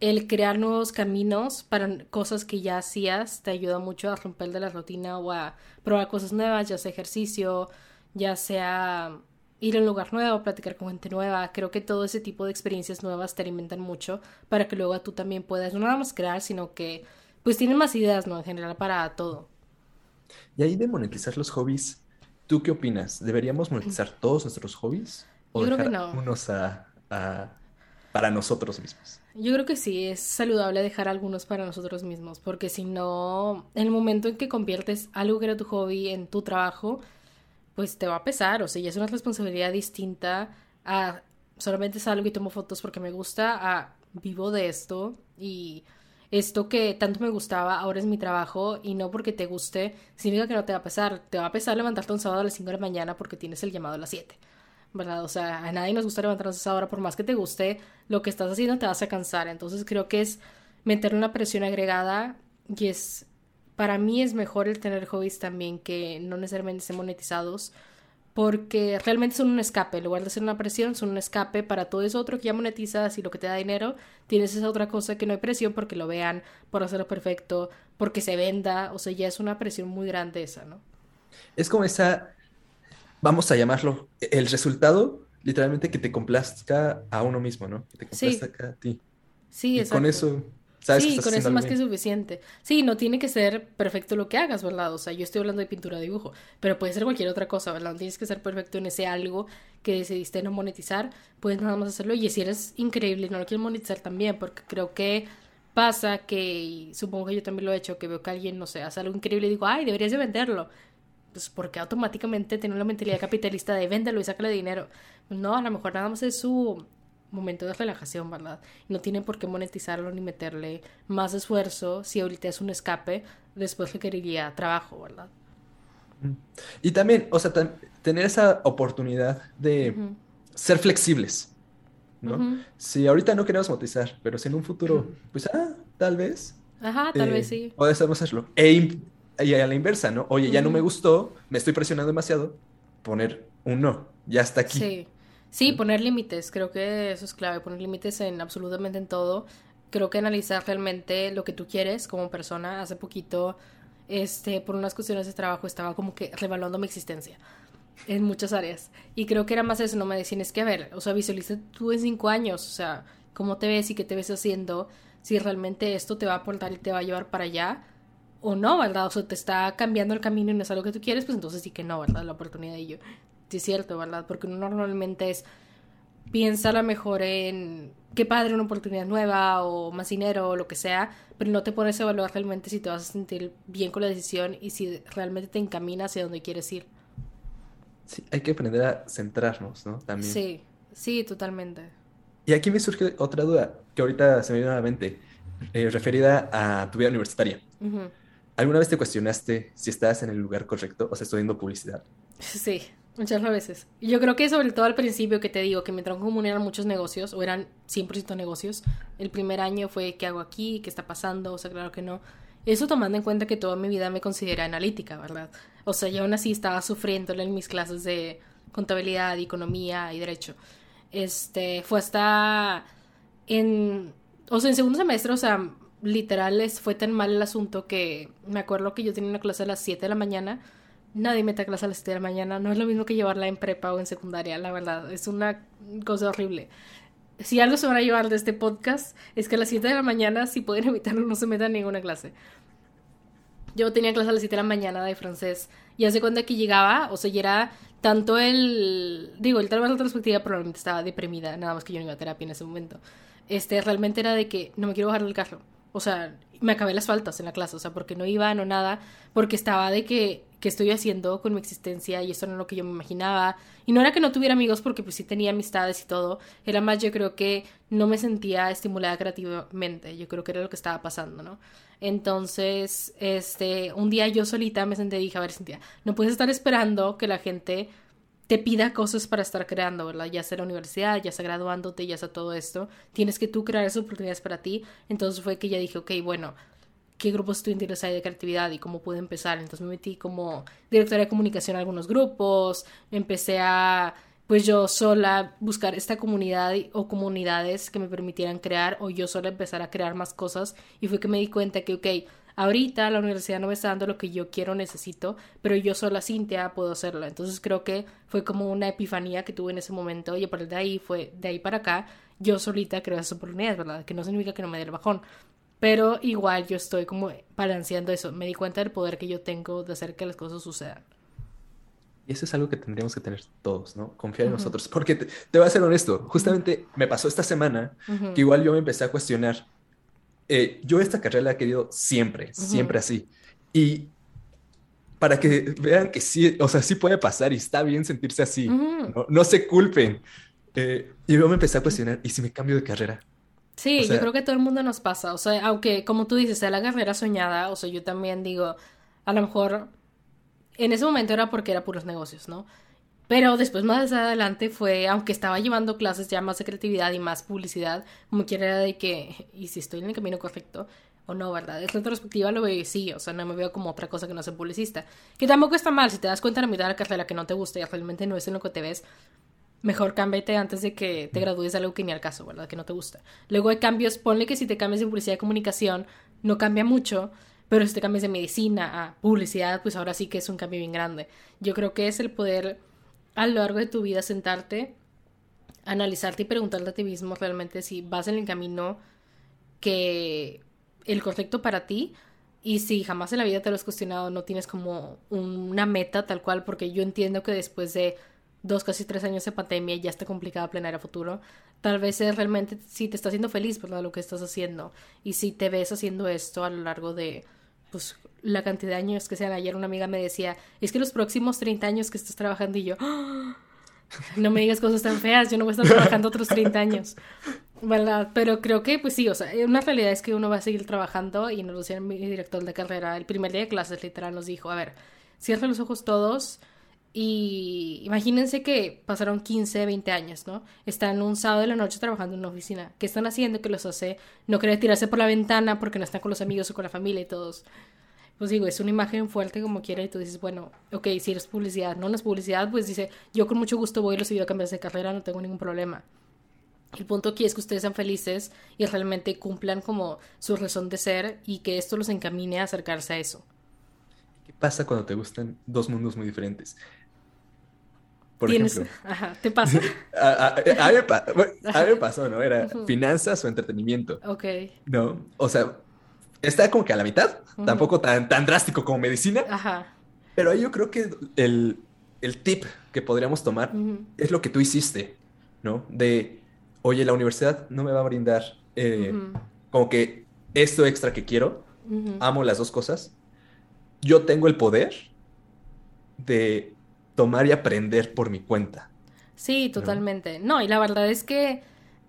el crear nuevos caminos para cosas que ya hacías te ayuda mucho a romper de la rutina o a probar cosas nuevas, ya sea ejercicio, ya sea ir a un lugar nuevo, platicar con gente nueva. Creo que todo ese tipo de experiencias nuevas te alimentan mucho para que luego tú también puedas no nada más crear, sino que pues tienes más ideas, ¿no? En general para todo. Y ahí de monetizar los hobbies, ¿tú qué opinas? ¿Deberíamos monetizar todos nuestros hobbies? ¿O Yo creo que no. unos a, a, para nosotros mismos? Yo creo que sí, es saludable dejar algunos para nosotros mismos, porque si no, en el momento en que conviertes algo que era tu hobby en tu trabajo, pues te va a pesar, o sea, ya es una responsabilidad distinta a solamente salgo y tomo fotos porque me gusta, a vivo de esto y esto que tanto me gustaba ahora es mi trabajo y no porque te guste significa que no te va a pesar, te va a pesar levantarte un sábado a las 5 de la mañana porque tienes el llamado a las 7. ¿Verdad? O sea, a nadie nos gusta levantarnos a esa hora, por más que te guste, lo que estás haciendo te vas a cansar. Entonces creo que es meter una presión agregada y es, para mí es mejor el tener hobbies también que no necesariamente estén monetizados porque realmente son un escape, en lugar de ser una presión, son un escape para todo eso otro que ya monetizas y lo que te da dinero, tienes esa otra cosa que no hay presión porque lo vean, por hacerlo perfecto, porque se venda, o sea, ya es una presión muy grande esa, ¿no? Es como esa, vamos a llamarlo, el resultado, literalmente que te complazca a uno mismo, ¿no? Que te complazca a ti. Sí, y con eso sí, con eso más que suficiente. Sí, no tiene que ser perfecto lo que hagas, ¿verdad? O sea, yo estoy hablando de pintura, dibujo, pero puede ser cualquier otra cosa, ¿verdad? No tienes que ser perfecto en ese algo que decidiste no monetizar, puedes nada más hacerlo. Y si eres increíble y no lo quieres monetizar también, porque creo que pasa que, y supongo que yo también lo he hecho, que veo que alguien, no sé, hace algo increíble y digo, ay, deberías de venderlo. Pues porque automáticamente tiene una mentalidad capitalista de véndelo y sácale dinero. No, a lo mejor nada más es su momento de relajación, ¿verdad? No tienen por qué monetizarlo ni meterle más esfuerzo si ahorita es un escape, después requeriría trabajo, ¿verdad? Y también, o sea, tener esa oportunidad de ser flexibles, ¿no? Si ahorita no queremos monetizar, pero si en un futuro, pues, ah, tal vez. Ajá, tal vez eh, sí. Podemos hacerlo. E y a la inversa, ¿no? Oye, ya no me gustó, me estoy presionando demasiado, poner un no, ya está aquí. Sí. Sí, poner límites, creo que eso es clave, poner límites en absolutamente en todo. Creo que analizar realmente lo que tú quieres como persona. Hace poquito, este, por unas cuestiones de trabajo, estaba como que revaluando mi existencia en muchas áreas. Y creo que era más eso, no me decían, es que a ver, o sea, visualiza tú en cinco años, o sea, cómo te ves y qué te ves haciendo, si realmente esto te va a aportar y te va a llevar para allá o no, ¿verdad? O sea, te está cambiando el camino y no es algo que tú quieres, pues entonces sí que no, ¿verdad? La oportunidad de ello sí es cierto, ¿verdad? Porque uno normalmente es piensa a lo mejor en qué padre una oportunidad nueva o más dinero o lo que sea, pero no te pones a evaluar realmente si te vas a sentir bien con la decisión y si realmente te encamina hacia donde quieres ir. Sí, hay que aprender a centrarnos, ¿no? También. Sí, sí, totalmente. Y aquí me surge otra duda que ahorita se me viene a la mente, eh, referida a tu vida universitaria. ¿Alguna vez te cuestionaste si estás en el lugar correcto, o sea, estudiando publicidad? Sí. Muchas veces. Yo creo que sobre todo al principio que te digo que me común eran muchos negocios o eran 100% negocios. El primer año fue qué hago aquí, qué está pasando, o sea, claro que no. Eso tomando en cuenta que toda mi vida me considera analítica, ¿verdad? O sea, yo aún así estaba sufriéndole en mis clases de contabilidad, economía y derecho. Este, fue hasta en, o sea, en segundo semestre, o sea, literal fue tan mal el asunto que me acuerdo que yo tenía una clase a las 7 de la mañana nadie mete a clase a las 7 de la mañana. No es lo mismo que llevarla en prepa o en secundaria, la verdad. Es una cosa horrible. Si algo se van a llevar de este podcast es que a las 7 de la mañana, si pueden evitarlo, no se metan en ninguna clase. Yo tenía clase a las 7 de la mañana de francés y hace cuenta que llegaba, o sea, ya era tanto el. Digo, el la perspectiva probablemente estaba deprimida, nada más que yo no iba a terapia en ese momento. Este, realmente era de que no me quiero bajar del carro. O sea, me acabé las faltas en la clase, o sea, porque no iba, no nada, porque estaba de que, ¿qué estoy haciendo con mi existencia? Y esto no es lo que yo me imaginaba. Y no era que no tuviera amigos, porque pues sí tenía amistades y todo, era más yo creo que no me sentía estimulada creativamente, yo creo que era lo que estaba pasando, ¿no? Entonces, este, un día yo solita me senté y dije, a ver, Cintia, no puedes estar esperando que la gente te pida cosas para estar creando, ¿verdad? Ya sea la universidad, ya sea graduándote, ya sea todo esto. Tienes que tú crear esas oportunidades para ti. Entonces fue que ya dije, ok, bueno, ¿qué grupos estudiantiles hay de creatividad y cómo puedo empezar? Entonces me metí como directora de comunicación a algunos grupos, empecé a, pues yo sola, buscar esta comunidad o comunidades que me permitieran crear o yo sola empezar a crear más cosas y fue que me di cuenta que, ok, ahorita la universidad no me está dando lo que yo quiero, necesito, pero yo sola, Cintia, puedo hacerlo. Entonces creo que fue como una epifanía que tuve en ese momento y a partir de ahí fue, de ahí para acá, yo solita creo esas oportunidades, ¿verdad? Que no significa que no me dé el bajón. Pero igual yo estoy como balanceando eso. Me di cuenta del poder que yo tengo de hacer que las cosas sucedan. Y eso es algo que tendríamos que tener todos, ¿no? Confiar en nosotros. Porque te, voy a ser honesto, justamente me pasó esta semana que igual yo me empecé a cuestionar eh, yo esta carrera la he querido siempre, siempre así. Y para que vean que sí, o sea, sí puede pasar y está bien sentirse así, no, se culpen. Eh, y yo me empecé a cuestionar, ¿y si me cambio de carrera? Sí, yo creo que todo el mundo nos pasa, o sea, aunque como tú dices, sea la carrera soñada, o sea, yo también digo, a lo mejor en ese momento era porque era puros negocios, ¿no? Pero después más adelante fue, aunque estaba llevando clases ya más de creatividad y más publicidad, como quiera era de que, y si estoy en el camino correcto o no, ¿verdad? Es retrospectiva lo veo sí, o sea, no me veo como otra cosa que no sea publicista. Que tampoco está mal, si te das cuenta en la mitad de la carrera que no te gusta y realmente no es en lo que te ves, mejor cámbiate antes de que te gradúes de algo que ni al caso, ¿verdad? Que no te gusta. Luego hay cambios, ponle que si te cambias de publicidad y comunicación, no cambia mucho, pero si te cambias de medicina a publicidad, pues ahora sí que es un cambio bien grande. Yo creo que es el poder a lo largo de tu vida sentarte, analizarte y preguntarte a ti mismo realmente si vas en el camino que el correcto para ti y si jamás en la vida te lo has cuestionado, no tienes como una meta tal cual, porque yo entiendo que después de dos, casi tres años de pandemia ya está complicado planear a futuro. Tal vez es realmente si te está haciendo feliz, ¿verdad? Lo que estás haciendo. Y si te ves haciendo esto a lo largo de, pues, la cantidad de años que sean. Ayer una amiga me decía, es que los próximos 30 años que estás trabajando y yo, ¡Ah! no me digas cosas tan feas, yo no voy a estar trabajando otros 30 años. ¿Verdad? Pero creo que, pues sí, o sea, una realidad es que uno va a seguir trabajando y nos decía mi director de carrera el primer día de clases, literal, nos dijo, a ver, cierren los ojos todos y imagínense que pasaron 15, 20 años, ¿no? Están un sábado de la noche trabajando en una oficina. ¿Qué están haciendo que los hace no querer tirarse por la ventana porque no están con los amigos o con la familia y todos? Pues digo, es una imagen fuerte como quiera y tú dices, bueno, ok, si eres publicidad, no, no es publicidad, pues dice, yo con mucho gusto voy y los ayudo a cambiar de carrera, no tengo ningún problema. El punto aquí es que ustedes sean felices y realmente cumplan como su razón de ser y que esto los encamine a acercarse a eso. ¿Qué pasa cuando te gustan dos mundos muy diferentes? Por ejemplo. Ajá, ¿te pasa? a, mí me pasó, ¿no? Era finanzas o entretenimiento. Ok. No, o sea, está como que a la mitad, tampoco tan, tan drástico como medicina. Ajá. Pero ahí yo creo que el, el tip que podríamos tomar es lo que tú hiciste, ¿no? De, oye, la universidad no me va a brindar eh, como que esto extra que quiero, amo las dos cosas. Yo tengo el poder de tomar y aprender por mi cuenta. Sí, totalmente. ¿no? y la verdad es que,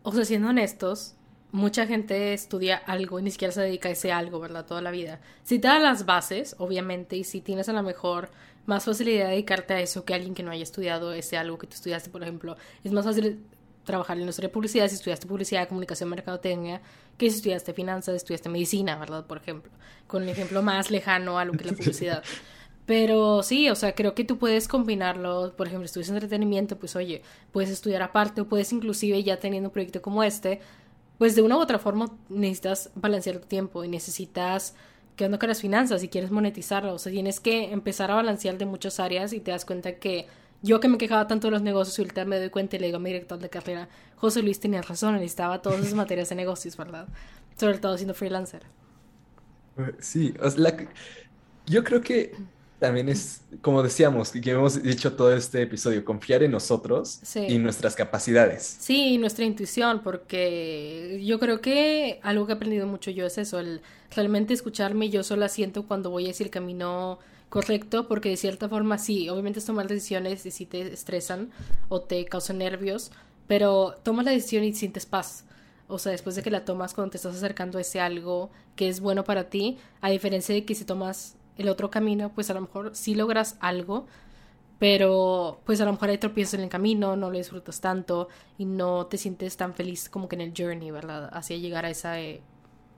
o sea, siendo honestos, mucha gente estudia algo y ni siquiera se dedica a ese algo, ¿verdad? Toda la vida. Si te da las bases, obviamente, y si tienes a lo mejor más facilidad de dedicarte a eso que alguien que no haya estudiado ese algo que tú estudiaste, por ejemplo, es más fácil trabajar en la de publicidad si estudiaste publicidad, comunicación, mercadotecnia, que si estudiaste finanzas, estudiaste medicina, ¿verdad? Por ejemplo, con un ejemplo más lejano a lo que la publicidad. Pero sí, o sea, creo que tú puedes combinarlo, por ejemplo, estudias entretenimiento, pues oye, puedes estudiar aparte o puedes inclusive ya teniendo un proyecto como este, pues de una u otra forma necesitas balancear tu tiempo y necesitas que onda con las finanzas y quieres monetizarlo. O sea, tienes que empezar a balancear de muchas áreas y te das cuenta que yo que me quejaba tanto de los negocios y ahorita me doy cuenta y le digo a mi director de carrera, José Luis tenía razón, necesitaba todas esas materias de negocios, ¿verdad? Sobre todo siendo freelancer. Sí, o sea, yo creo que también es, como decíamos, que hemos dicho todo este episodio, confiar en nosotros y nuestras capacidades. Sí, y nuestra intuición, porque yo creo que algo que he aprendido mucho yo es eso, el realmente escucharme, yo solo siento cuando voy hacia el camino correcto, porque de cierta forma sí, obviamente es tomar decisiones y si te estresan o te causan nervios, pero tomas la decisión y sientes paz. O sea, después de que la tomas cuando te estás acercando a ese algo que es bueno para ti, a diferencia de que si tomas el otro camino, pues a lo mejor sí logras algo, pero pues a lo mejor hay tropiezos en el camino, no lo disfrutas tanto y no te sientes tan feliz como que en el journey, ¿verdad? Hacia llegar a esa eh,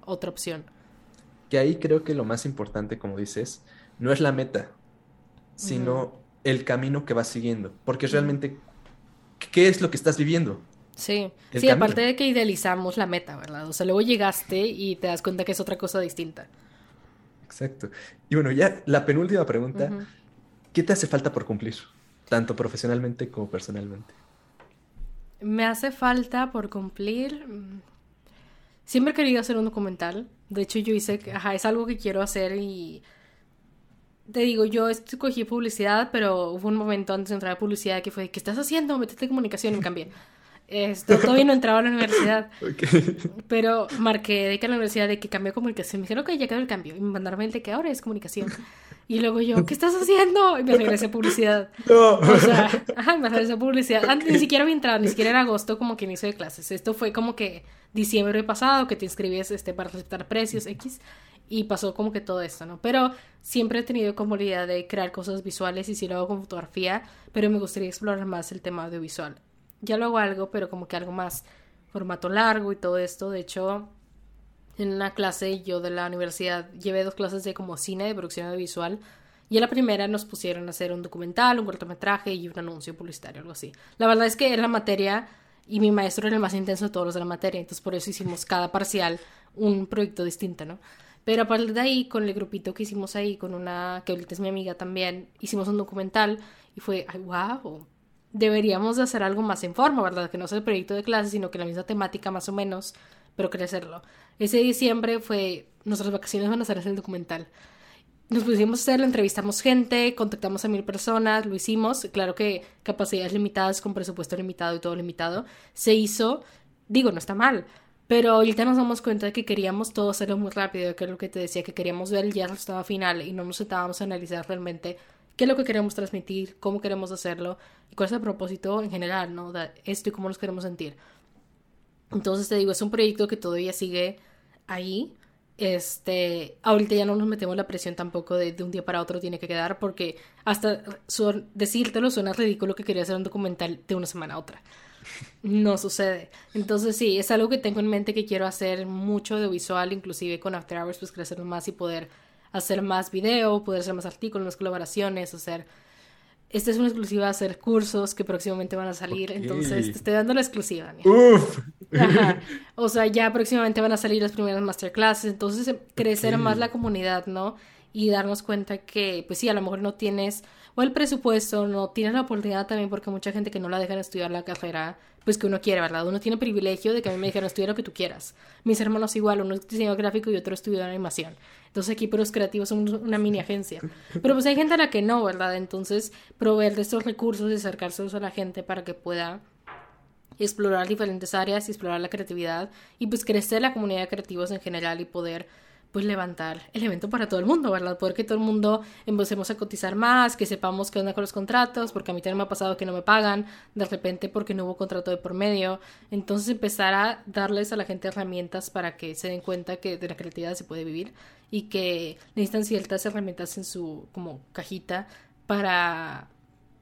otra opción. Que ahí creo que lo más importante, como dices, no es la meta, sino el camino que vas siguiendo, porque realmente, ¿qué es lo que estás viviendo? Sí, sí, aparte de que idealizamos la meta, ¿verdad? O sea, luego llegaste y te das cuenta que es otra cosa distinta. Exacto. Y bueno, ya la penúltima pregunta, ¿qué te hace falta por cumplir? Tanto profesionalmente como personalmente. Me hace falta por cumplir... Mm, siempre he querido hacer un documental. De hecho, yo hice, ajá, es algo que quiero hacer y te digo, yo escogí publicidad, pero hubo un momento antes de entrar a publicidad que fue, ¿qué estás haciendo? Métete en comunicación y me cambié. Esto, todavía no entraba a la universidad. Pero marqué de que a la universidad de que cambió comunicación. Me dijeron, ok, ya quedó el cambio. Y me mandaron el de que ahora es comunicación. Y luego yo, ¿qué estás haciendo? Y me regresé a publicidad. O sea, ajá, me regresé a publicidad. Antes ni siquiera había entrado, ni siquiera era agosto como que inicio de clases. Esto fue como que diciembre pasado que te inscribías este, para aceptar precios X. y pasó como que todo esto, ¿no? Pero siempre he tenido como la idea de crear cosas visuales y si lo hago con fotografía, pero me gustaría explorar más el tema audiovisual. Ya lo hago algo, pero como que algo más formato largo y todo esto. De hecho, en una clase yo de la universidad llevé dos clases de como cine de producción audiovisual y en la primera nos pusieron a hacer un documental, un cortometraje y un anuncio publicitario, algo así. La verdad es que en la materia y mi maestro era el más intenso de todos los de la materia, entonces por eso hicimos cada parcial un proyecto distinto, ¿no? Pero a partir de ahí, con el grupito que hicimos ahí, con una que ahorita es mi amiga también, hicimos un documental y fue, ay, wow, deberíamos de hacer algo más en forma, ¿verdad? Que no sea el proyecto de clase, sino que la misma temática más o menos, pero crecerlo. Ese diciembre fue, nuestras vacaciones van a ser el documental. Nos pusimos a hacerlo, entrevistamos gente, contactamos a mil personas, lo hicimos. Claro que capacidades limitadas, con presupuesto limitado y todo limitado. Se hizo, digo, no está mal, pero ahorita nos damos cuenta de que queríamos todo hacerlo muy rápido, que es lo que te decía, que queríamos ver el ya resultado final y no nos sentábamos a analizar realmente qué es lo que queremos transmitir, cómo queremos hacerlo y cuál es el propósito en general, ¿no? De esto y cómo nos queremos sentir. Entonces te digo, es un proyecto que todavía sigue ahí, este, ahorita ya no nos metemos la presión tampoco de, de un día para otro tiene que quedar, porque hasta decírtelo suena ridículo que quería hacer un documental de una semana a otra. No sucede. Entonces sí, es algo que tengo en mente que quiero hacer mucho de visual, inclusive con After Hours, pues crecer más y poder hacer más video, poder hacer más artículos, más colaboraciones, hacer esta es una exclusiva, hacer cursos que próximamente van a salir. Entonces, te estoy dando la exclusiva. Uf. O sea, ya próximamente van a salir las primeras masterclasses. Entonces, em, crecer más la comunidad, ¿no? Y darnos cuenta que, pues sí, a lo mejor no tienes o el presupuesto, no tienes la oportunidad también porque mucha gente que no la dejan estudiar la carrera, pues que uno quiere, ¿verdad? Uno tiene privilegio de que a mí me dijeron estudiar lo que tú quieras. Mis hermanos igual, uno es diseñador gráfico y otro estudió animación. Entonces aquí los creativos son una mini agencia. Pero pues hay gente a la que no, ¿verdad? Entonces proveer de estos recursos y acercárselos a la gente para que pueda explorar diferentes áreas y explorar la creatividad y pues crecer la comunidad de creativos en general y poder pues levantar el evento para todo el mundo, ¿verdad? Poder que todo el mundo empecemos a cotizar más, que sepamos qué onda con los contratos, porque a mí también me ha pasado que no me pagan de repente porque no hubo contrato de por medio. Entonces empezar a darles a la gente herramientas para que se den cuenta que de la creatividad se puede vivir y que necesitan ciertas herramientas en su como cajita para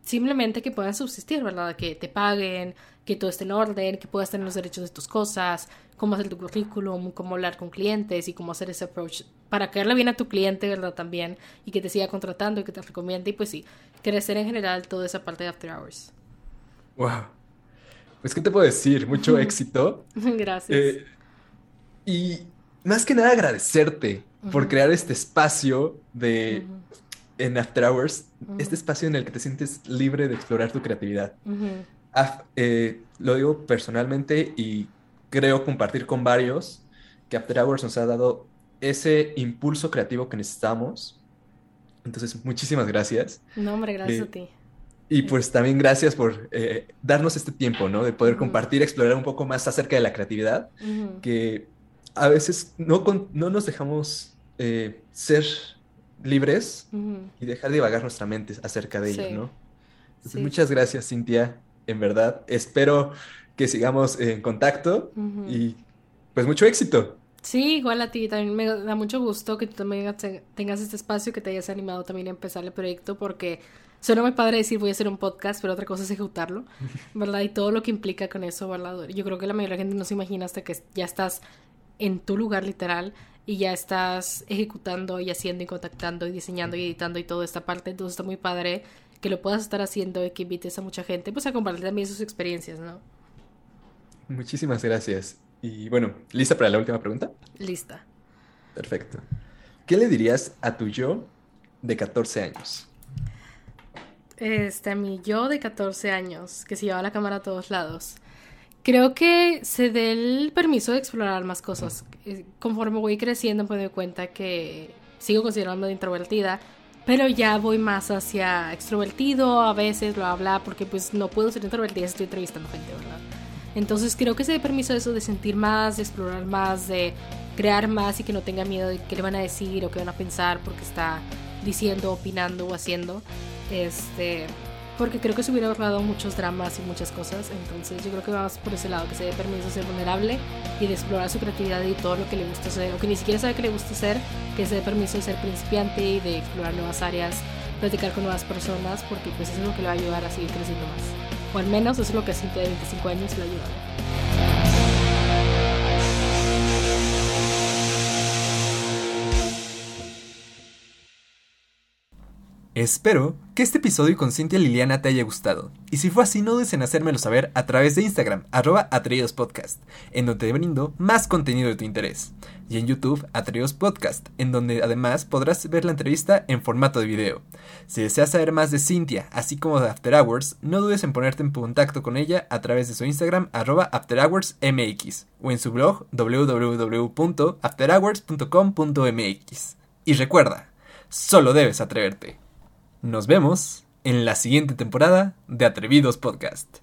simplemente que puedan subsistir, ¿verdad? Que te paguen, que todo esté en orden, que puedas tener los derechos de tus cosas, cómo hacer tu currículum, cómo hablar con clientes y cómo hacer ese approach para caerle bien a tu cliente, ¿verdad? También, y que te siga contratando y que te recomiende, y pues sí, crecer en general toda esa parte de After Hours. Wow. Pues, ¿qué te puedo decir? Mucho éxito. Gracias. Eh, y más que nada agradecerte por crear este espacio de en After Hours, este espacio en el que te sientes libre de explorar tu creatividad. Eh, lo digo personalmente y creo compartir con varios que After Hours nos ha dado ese impulso creativo que necesitamos. Entonces, muchísimas gracias. No, hombre, gracias a Eh, ti. Y pues también gracias por eh, darnos este tiempo, ¿no? De poder compartir, explorar un poco más acerca de la creatividad, que a veces no, con- no nos dejamos ser libres y dejar divagar nuestra mente acerca de ello, Sí. ¿no? Entonces, Sí, muchas gracias, Cintia, en verdad. Espero que sigamos en contacto y pues mucho éxito. Sí, igual a ti. También me da mucho gusto que tú también te- tengas este espacio, que te hayas animado también a empezar el proyecto, porque suena muy padre decir voy a hacer un podcast, pero otra cosa es ejecutarlo, ¿verdad? Y todo lo que implica con eso, ¿verdad? Yo creo que la mayoría de la gente no se imagina hasta que ya estás en tu lugar literal y ya estás ejecutando y haciendo y contactando y diseñando y editando y toda esta parte. Entonces está muy padre que lo puedas estar haciendo y que invites a mucha gente, pues a compartir también sus experiencias, ¿no? Muchísimas gracias. Y bueno, ¿lista para la última pregunta? Lista. Perfecto. ¿Qué le dirías a tu yo de 14 años? Este, a mi yo de 14 años, que se llevaba la cámara a todos lados. Creo que se dé el permiso de explorar más cosas. Conforme voy creciendo, me doy cuenta que sigo considerándome introvertida, pero ya voy más hacia extrovertido, a veces lo habla, porque pues no puedo ser introvertida si estoy entrevistando gente, ¿verdad? Entonces creo que se dé permiso eso, de sentir más, de explorar más, de crear más y que no tenga miedo de qué le van a decir o qué van a pensar porque está diciendo, opinando o haciendo. Este, porque creo que se hubiera ahorrado muchos dramas y muchas cosas. Entonces yo creo que vamos por ese lado, que se dé permiso de ser vulnerable y de explorar su creatividad y todo lo que le gusta hacer, o que ni siquiera sabe que le gusta hacer, que se dé permiso de ser principiante y de explorar nuevas áreas, platicar con nuevas personas, porque pues eso es lo que le va a ayudar a seguir creciendo más. O al menos eso es lo que a Cintia de 25 años le ayuda. Espero que este episodio con Cintia Liliana te haya gustado. Y si fue así, no dudes en hacérmelo saber a través de Instagram, arroba Podcast, en donde te brindo más contenido de tu interés. Y en YouTube, Atrevidos Podcast, en donde además podrás ver la entrevista en formato de video. Si deseas saber más de Cintia, así como de After Hours, no dudes en ponerte en contacto con ella a través de su Instagram, arroba AfterHoursMX, o en su blog www.afterhours.com.mx. Y recuerda, solo debes atreverte. Nos vemos en la siguiente temporada de Atrevidos Podcast.